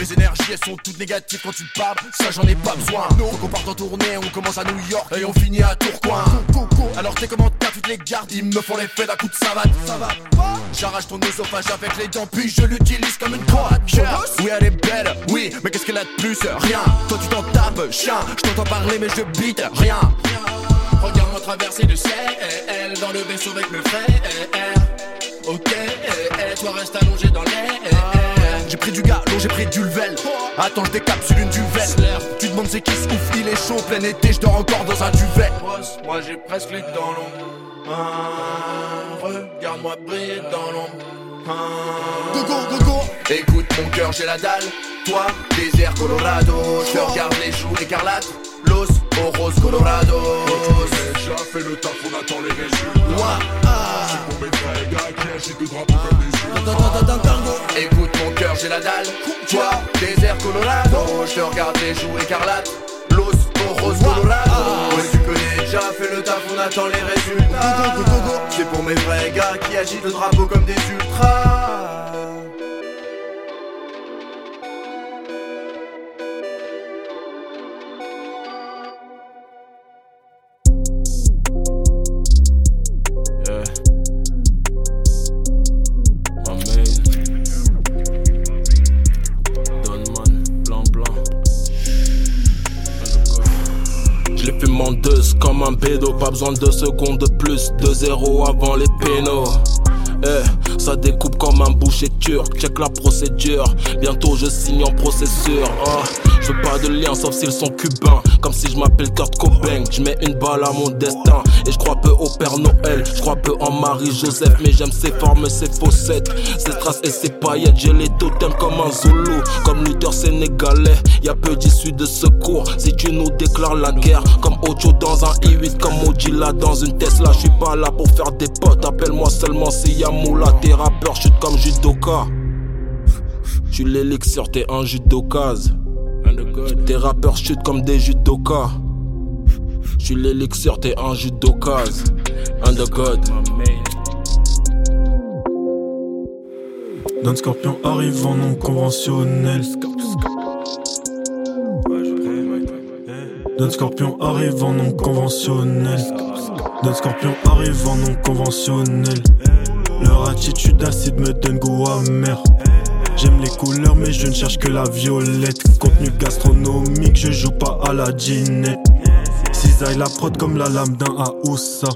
les énergies elles sont toutes négatives quand tu parles, ça j'en ai pas besoin. Faut qu'on parte en tournée, on commence à New York et on finit à Tourcoing. Alors tes commentaires, tu te les gardes, ils me font l'effet d'un coup de savate. J'arrache ton oesophage avec les dents, puis je l'utilise comme une croate. Oui, elle est belle, oui, mais qu'est-ce qu'elle a de plus? Rien. Toi tu t'en tapes, chien, je t'entends parler, mais je bite rien. Regarde-moi traverser le ciel, dans le vaisseau avec le frère. Ok, toi reste allongé dans l'air. J'ai pris du galon, j'ai pris du level. Attends, je décapsule une duvel. Tu demandes c'est qui se ouf, il est chaud, plein été, je dors encore dans un duvet. Moi j'ai presque les dans l'ombre. Ah, Regarde-moi briller dans l'ombre. Gogo, gogo. Écoute mon cœur, j'ai la dalle. Toi, désert Colorado. Je te regarde les joues écarlates. Los Oros Colorado. J'ai fait le taf, on attend les résultats Moi, C'est pour mes vrais gars qui agitent le drapeau comme des yeux j'ai la dalle. Toi, désert Colorado. Je te regarde les joues écarlates. Los Oros Colorado. Ouais, tu connais déjà, fais le taf, on attend les résultats. C'est pour mes vrais gars qui agitent le drapeau comme des ultras. Un pédo, pas besoin de deux secondes de plus, de zéro avant les pénaux. Eh, ça découpe comme un boucher turc, check la procédure. Bientôt je signe en processure. Ah, je veux pas de lien sauf s'ils sont cubains. Comme si je m'appelle Kurt Cobain. Je mets une balle à mon destin. Et je crois peu au Père Noël. Je crois peu en Marie-Joseph. Mais j'aime ses formes, ses faussettes. Ses traces et ses paillettes. J'ai les totems comme un Zulu. Comme lutteur sénégalais. Y a peu d'issues de secours. Si tu nous déclares la guerre. Comme Ocho dans un i8. Comme Mojila dans une Tesla. Je suis pas là pour faire des potes. Appelle-moi seulement si y a moula. Tes rappeurs chutent comme judoka. Tu l'élixir, t'es un judokaz. Tes rappeurs chutent comme des judokas. Je suis l'élixir, t'es un judokaz. Under God. Don Scorpion arrive en non conventionnel. Don Scorpion arrive en non conventionnel. Don Scorpion arrive en non conventionnel. Leur attitude acide me donne goût amer. J'aime les couleurs mais je ne cherche que la violette. Contenu gastronomique, je joue pas à la ginette. Cisaille la prod comme la lame d'un Aoussa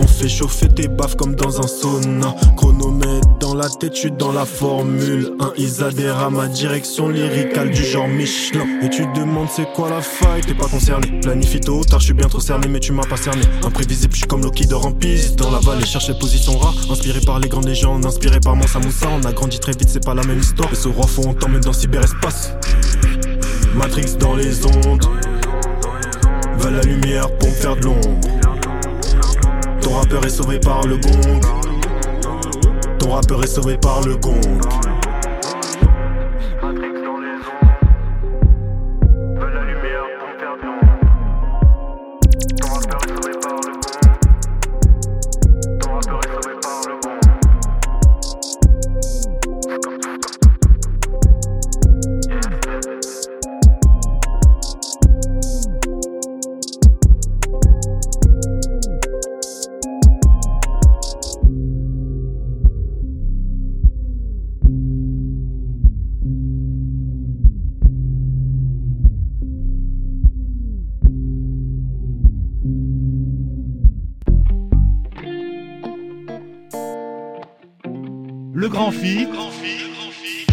On fait chauffer tes baffes comme dans un sauna. Chronomètre dans la tête, suis dans la formule. Un Isadera, ma direction lyricale du genre Michelin. Et tu demandes c'est quoi la faille, t'es pas concerné. Planifie tôt tard, je suis bien trop cerné mais tu m'as pas cerné. Imprévisible, je suis comme Loki en piste Dans la vallée, chercher position rare Inspiré par les grandes légendes, inspiré par Mansa Moussa On a grandi très vite, c'est pas la même histoire. Et ce roi fond, on t'emmène dans cyberespace. Matrix dans les ondes. Veulent la lumière pour faire de l'ombre Ton rappeur est sauvé par le gong. Ton rappeur est sauvé par le gong Le grand fit.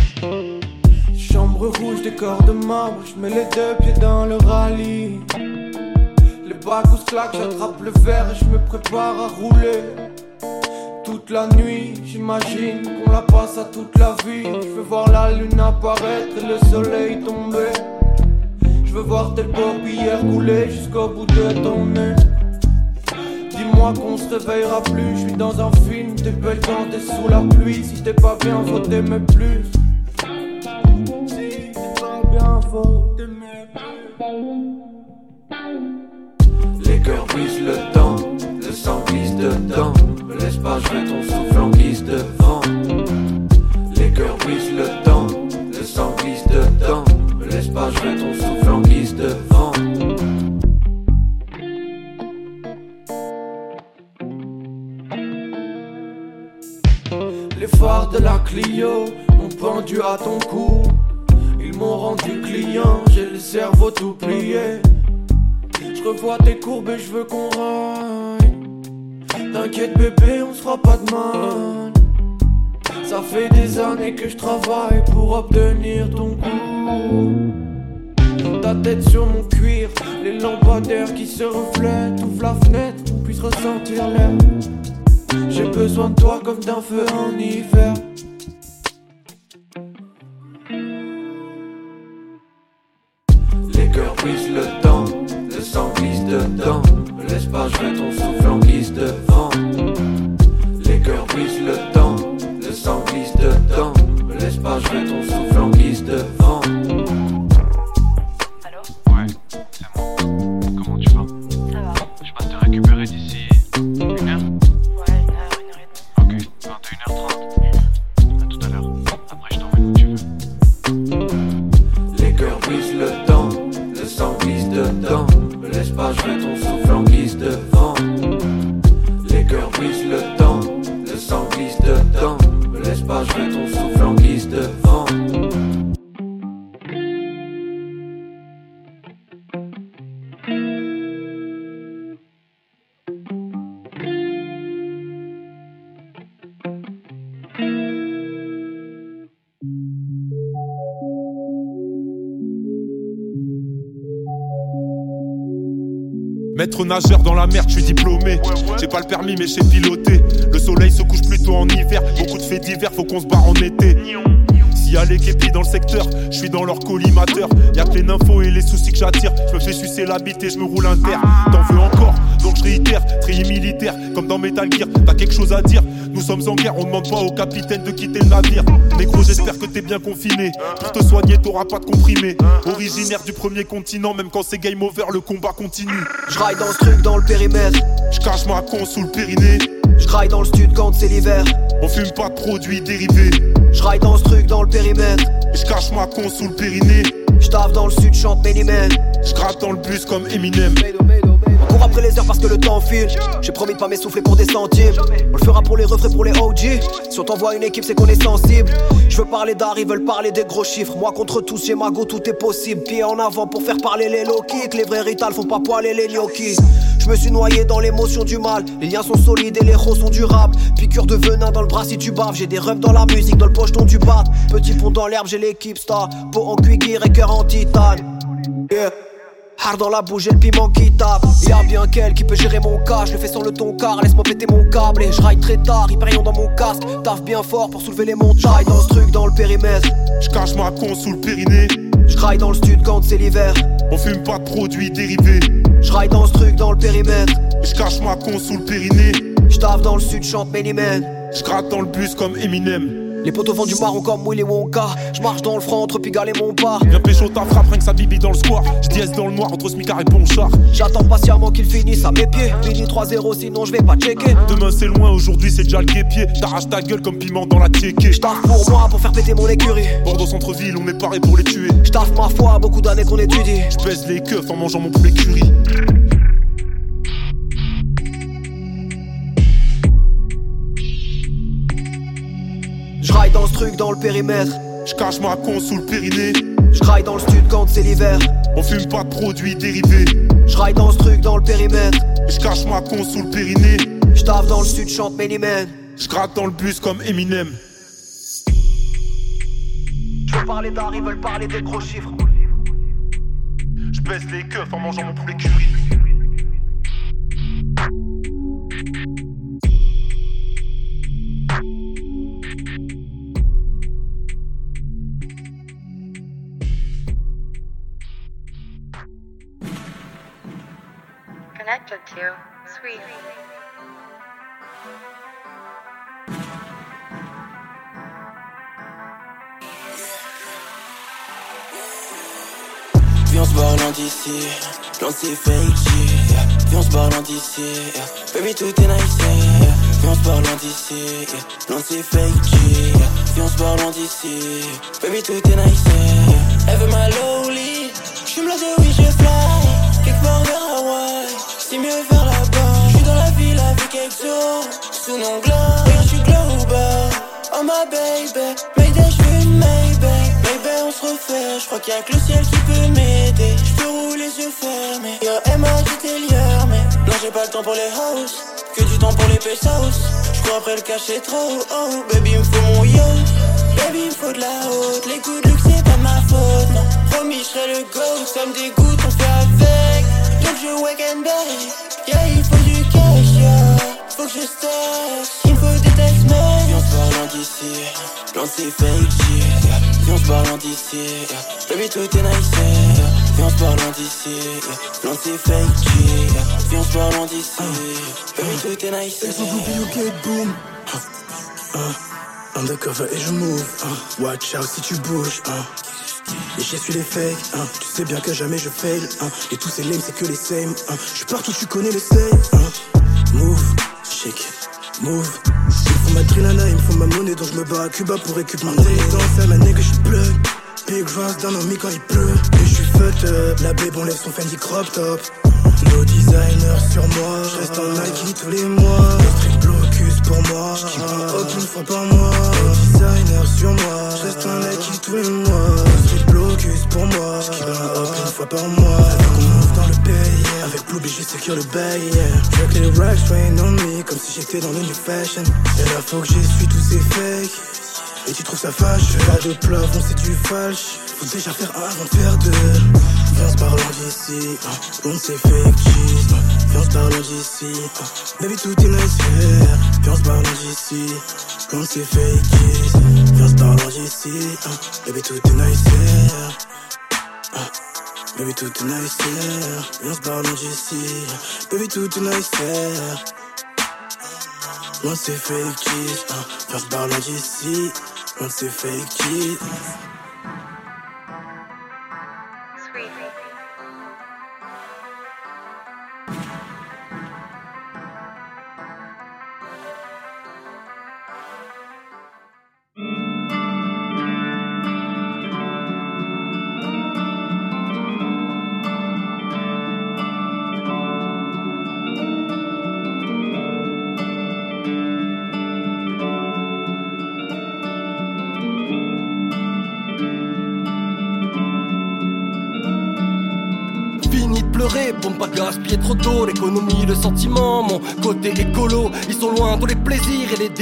Chambre rouge, décor de marbre, je mets les deux pieds dans le rallye. Les bagues où claquent, j'attrape le verre et je me prépare à rouler. Toute la nuit, j'imagine qu'on la passe à toute la vie. Je veux voir la lune apparaître et le soleil tomber. Je veux voir tes paupières couler jusqu'au bout de ton nez. Dis-moi qu'on se réveillera plus, je suis dans un film, t'es belle quand sous la pluie. Si t'es pas bien, faut t'aimer plus. Si t'es pas bien, plus. Les cœurs brisent le temps, le sang glisse dedans. Me laisse pas, vais ton souffle en guise de vent. Les cœurs brisent le temps, le sang glisse dedans. Me laisse pas, vais ton souffle en guise de vent. De la Clio m'ont pendu à ton cou. Ils m'ont rendu client, j'ai le cerveau tout plié. Je revois tes courbes et je veux qu'on raille. T'inquiète bébé, on se fera pas de mal. Ça fait des années que je travaille pour obtenir ton goût. Ta tête sur mon cuir, les lampadaires qui se reflètent. Ouvre la fenêtre, qu'on puisse ressentir l'air. J'ai besoin de toi comme d'un feu en hiver. Les cœurs brisent le temps, le sang glisse dedans. Laisse pas, je ton souffle en guise de vent. Les cœurs brisent le temps, le sang glisse dedans. Laisse pas, je ton souffle Maître nageur dans la mer, je suis diplômé. J'ai pas le permis, mais j'ai piloté. Le soleil se couche plutôt en hiver. Beaucoup de faits divers, faut qu'on se barre en été. Y a les képis dans le secteur, je suis dans leur collimateur. Y'a que les nymphos et les soucis que j'attire. Je me fais sucer la bite et je me roule un terre. T'en veux encore, donc je réitère. Trier militaire, comme dans Metal Gear. T'as quelque chose à dire Nous sommes en guerre, on demande pas au capitaine de quitter le navire. Mais gros, j'espère que t'es bien confiné. Pour te soigner, t'auras pas de comprimé. Originaire du premier continent, même quand c'est game over, le combat continue. Je raille dans ce truc dans le périmètre. Je cache ma con sous le périnée. Je raille dans le stud quand c'est l'hiver. On fume pas de produits dérivés. Je raille dans ce truc dans le périmètre. Je cache ma con sous le périnée. Je dans le sud, chante Many Je gratte dans le bus comme Eminem. On court après les heures parce que le temps file. J'ai promis de pas m'essouffler pour des centimes. On le fera pour les refrains, pour les OG. Si on t'envoie une équipe, c'est qu'on est sensible. Je veux parler d'art, ils veulent parler des gros chiffres. Moi contre tous, j'ai ma go, tout est possible. Pied en avant pour faire parler les low kicks. Les vrais rital font pas poiler les gnocchis. Je me suis noyé dans l'émotion du mal. Les liens sont solides et les héros sont durables. Piqûre de venin dans le bras si tu baves. J'ai des rêves dans la musique, dans le pocheton du bat. Petit pont dans l'herbe, j'ai l'équipe star. Peau en cuir et cœur en titane. Yeah. Hard dans la bouche, j'ai le piment qui tape. Y'a bien quel qui peut gérer mon cas. Je le fais sans le ton car, laisse-moi péter mon câble. Et je raille très tard, hyperion dans mon casque. Taffe bien fort pour soulever les montagnes. Dans ce truc, dans le périmètre. Je cache ma con sous le périnée. Je raille dans le stud quand c'est l'hiver. On fume pas de produits dérivés. Je raille dans ce truc dans le périmètre. Je cache ma con sous le périnée. Je taffe dans le sud, chante. Je gratte dans le bus comme Eminem. Les potos vendent du marron comme Willy Wonka. Je marche dans le front entre Pigalle et mon pas. Viens pécho ta frappe, rien que sa bibi dans le square. Je dis dans le noir entre Smicard et Ponchard. J'attends patiemment qu'il finisse à mes pieds. Mini 3-0, sinon je vais pas checker. Demain c'est loin, aujourd'hui c'est déjà le guépier. T'arraches ta gueule comme piment dans la tchéké. J'taffe pour moi pour faire péter mon écurie. Bordeaux centre-ville, on est paré pour les tuer. J'taffe ma foi, beaucoup d'années qu'on étudie. Je pèse les keufs en mangeant mon poulet curry. Je raille dans ce truc dans le périmètre. Je cache ma con sous le périnée. Je raille dans le stud quand c'est l'hiver. On fume pas de produits dérivés. Je raille dans ce truc dans le périmètre. Je cache ma con sous le périnée. Je taffe dans le sud, chante Many Men. Je gratte dans le bus comme Eminem. Je veux parler d'art, ils veulent parler des gros chiffres. Je baisse les keufs en mangeant mon poulet curry. Connected to Sweet. Viens on se barre d'ici, loin de ces fake shit yeah. Viens on se d'ici, baby tout est nice. Viens se barre d'ici. Viens on se barre d'ici, baby tout est nice. Elle veut ma lowly, j'suis blasé oui je Exo, sous mon glow. Regarde j'suis global, oh my baby. Mayday une Maybach, Maybe. On se refait. J'crois qu'il y a que le ciel qui peut m'aider. J'peux rouler les yeux fermés Yo elle m'a dit t'es lieur mais Non j'ai pas le temps pour les house Que du temps pour les pesos. J'cours après le cachet trop. Oh baby il me faut mon yacht. Baby il me faut de la haute. Les coups de luxe c'est pas ma faute Non. Promis j'serai le go Ça me dégoûte on fait avec. Donc je wake and bake Yeah il faut Faut que je stash Il me faut des tests mais Viens on se d'ici Loin de ces fake shit yeah. Viens on se loin d'ici yeah. Baby tout est nice yeah. Viens on se d'ici yeah. Loin de ces fake shit yeah. Viens on se d'ici Baby tout est nice oublié au get boom uh, Undercover et je move uh, Watch out si tu bouges. Et j'essuie les fakes, hein. tu sais bien que jamais je fail hein. Et tous ces lames c'est que les same hein. Je suis partout, tu connais le same. Move, shake, move. Il me faut ma trinana, il me faut ma monnaie Donc je me bats à Cuba pour récupérer mon dans ça ma nigga je suis Big Ross dans nos mi quand il pleut. Et je suis up, la babe on lève son Fendi crop top. Nos designers sur moi, je reste en Nike tous les mois. Le street blocus pour moi, je aucune fois par mois. Nos designers sur moi, je reste en Nike tous les mois pour moi, je aucune fois par mois Avec on move dans le pays, avec Blue je secure le bail veux que les racks rain on me, comme si j'étais dans le new fashion Et là faut que j'essuie tous ces fakes et tu trouves ça fâche Pas de plafond c'est du falche Faut déjà faire un avant de faire deux Viens se parler d'ici hein. On sait fake cheese hein. viens on se balance ici. Uh, baby, tout est nice here. Viens on se balance ici. Quand c'est fake it. Viens on se balance ici. Uh, baby, tout est nice baby, tout est nice. Viens on se balance ici. Baby, tout est nice here. Quand c'est fake on se balance ici. Quand c'est fake it.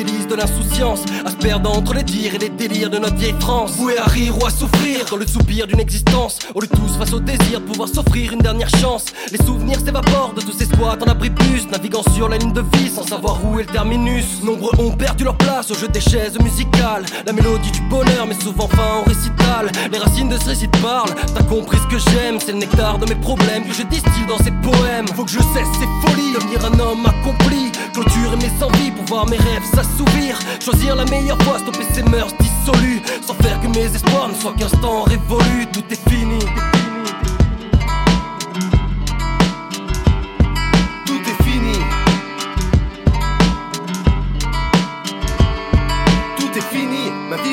De l'insouciance À se perdre entre les dires et les délires de notre vieille France. Voué à rire ou à souffrir dans le soupir d'une existence On le tous face au désir de pouvoir s'offrir une dernière chance. Les souvenirs s'évaporent de tous ces squats en plus Naviguant sur la ligne de vie sans savoir où est le terminus. Nombreux ont perdu leur place au jeu des chaises musicales. La mélodie du bonheur mais souvent fin au récital. Les racines de ce récit parlent T'as compris ce que j'aime, c'est le nectar de mes problèmes que je distille dans ces poèmes. Faut que je cesse ces folies, devenir un homme accompli. Clôturer mes envies, pour voir mes rêves s'assouvir. Choisir la meilleure voie, stopper ces mœurs dissolues. Sans faire que mes espoirs ne soient qu'un temps révolu. Tout est fini. Tout est fini. Tout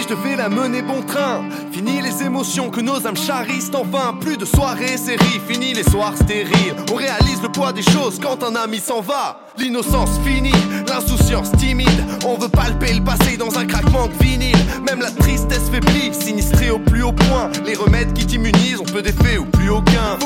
je devais la mener bon train. Fini les émotions que nos âmes charissent enfin. Plus de soirées, séries, fini les soirs stériles. On réalise le poids des choses quand un ami s'en va. L'innocence finie, l'insouciance timide. On veut palper le passé dans un craquement de vinyle. Même la tristesse faiblit, sinistrée au plus haut point. Les remèdes qui t'immunisent ont peu d'effet ou plus aucun.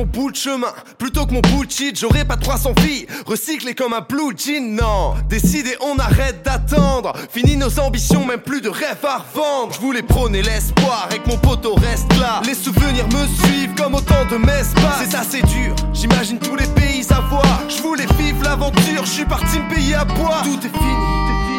Mon bout de chemin. Plutôt que mon bullshit, j'aurais pas 300 filles. Recyclées comme un blue jean, non. Décidé, on arrête d'attendre. Fini nos ambitions, même plus de rêves à revendre. Je voulais prôner l'espoir et que mon poteau reste là. Les souvenirs me suivent comme autant de messes C'est assez dur, j'imagine tous les pays à voir. Je voulais vivre l'aventure, je suis parti me payer à boire. Tout est fini.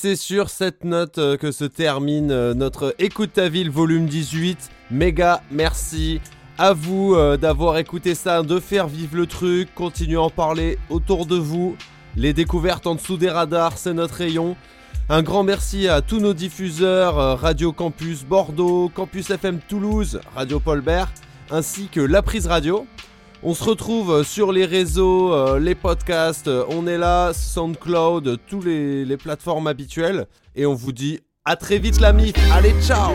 C'est sur cette note euh, que se termine euh, notre Écoute ta ville volume 18. Méga merci à vous euh, d'avoir écouté ça, de faire vivre le truc, continuez à en parler autour de vous. Les découvertes en dessous des radars, c'est notre rayon. Un grand merci à tous nos diffuseurs, Radio Campus Bordeaux, Campus FM Toulouse, Radio Paul Bert, ainsi que La Prise Radio. On se retrouve sur les réseaux, euh, les podcasts, euh, on est là, SoundCloud, tous les, les plateformes habituelles. Et on vous dit à très vite la MIF. Allez, ciao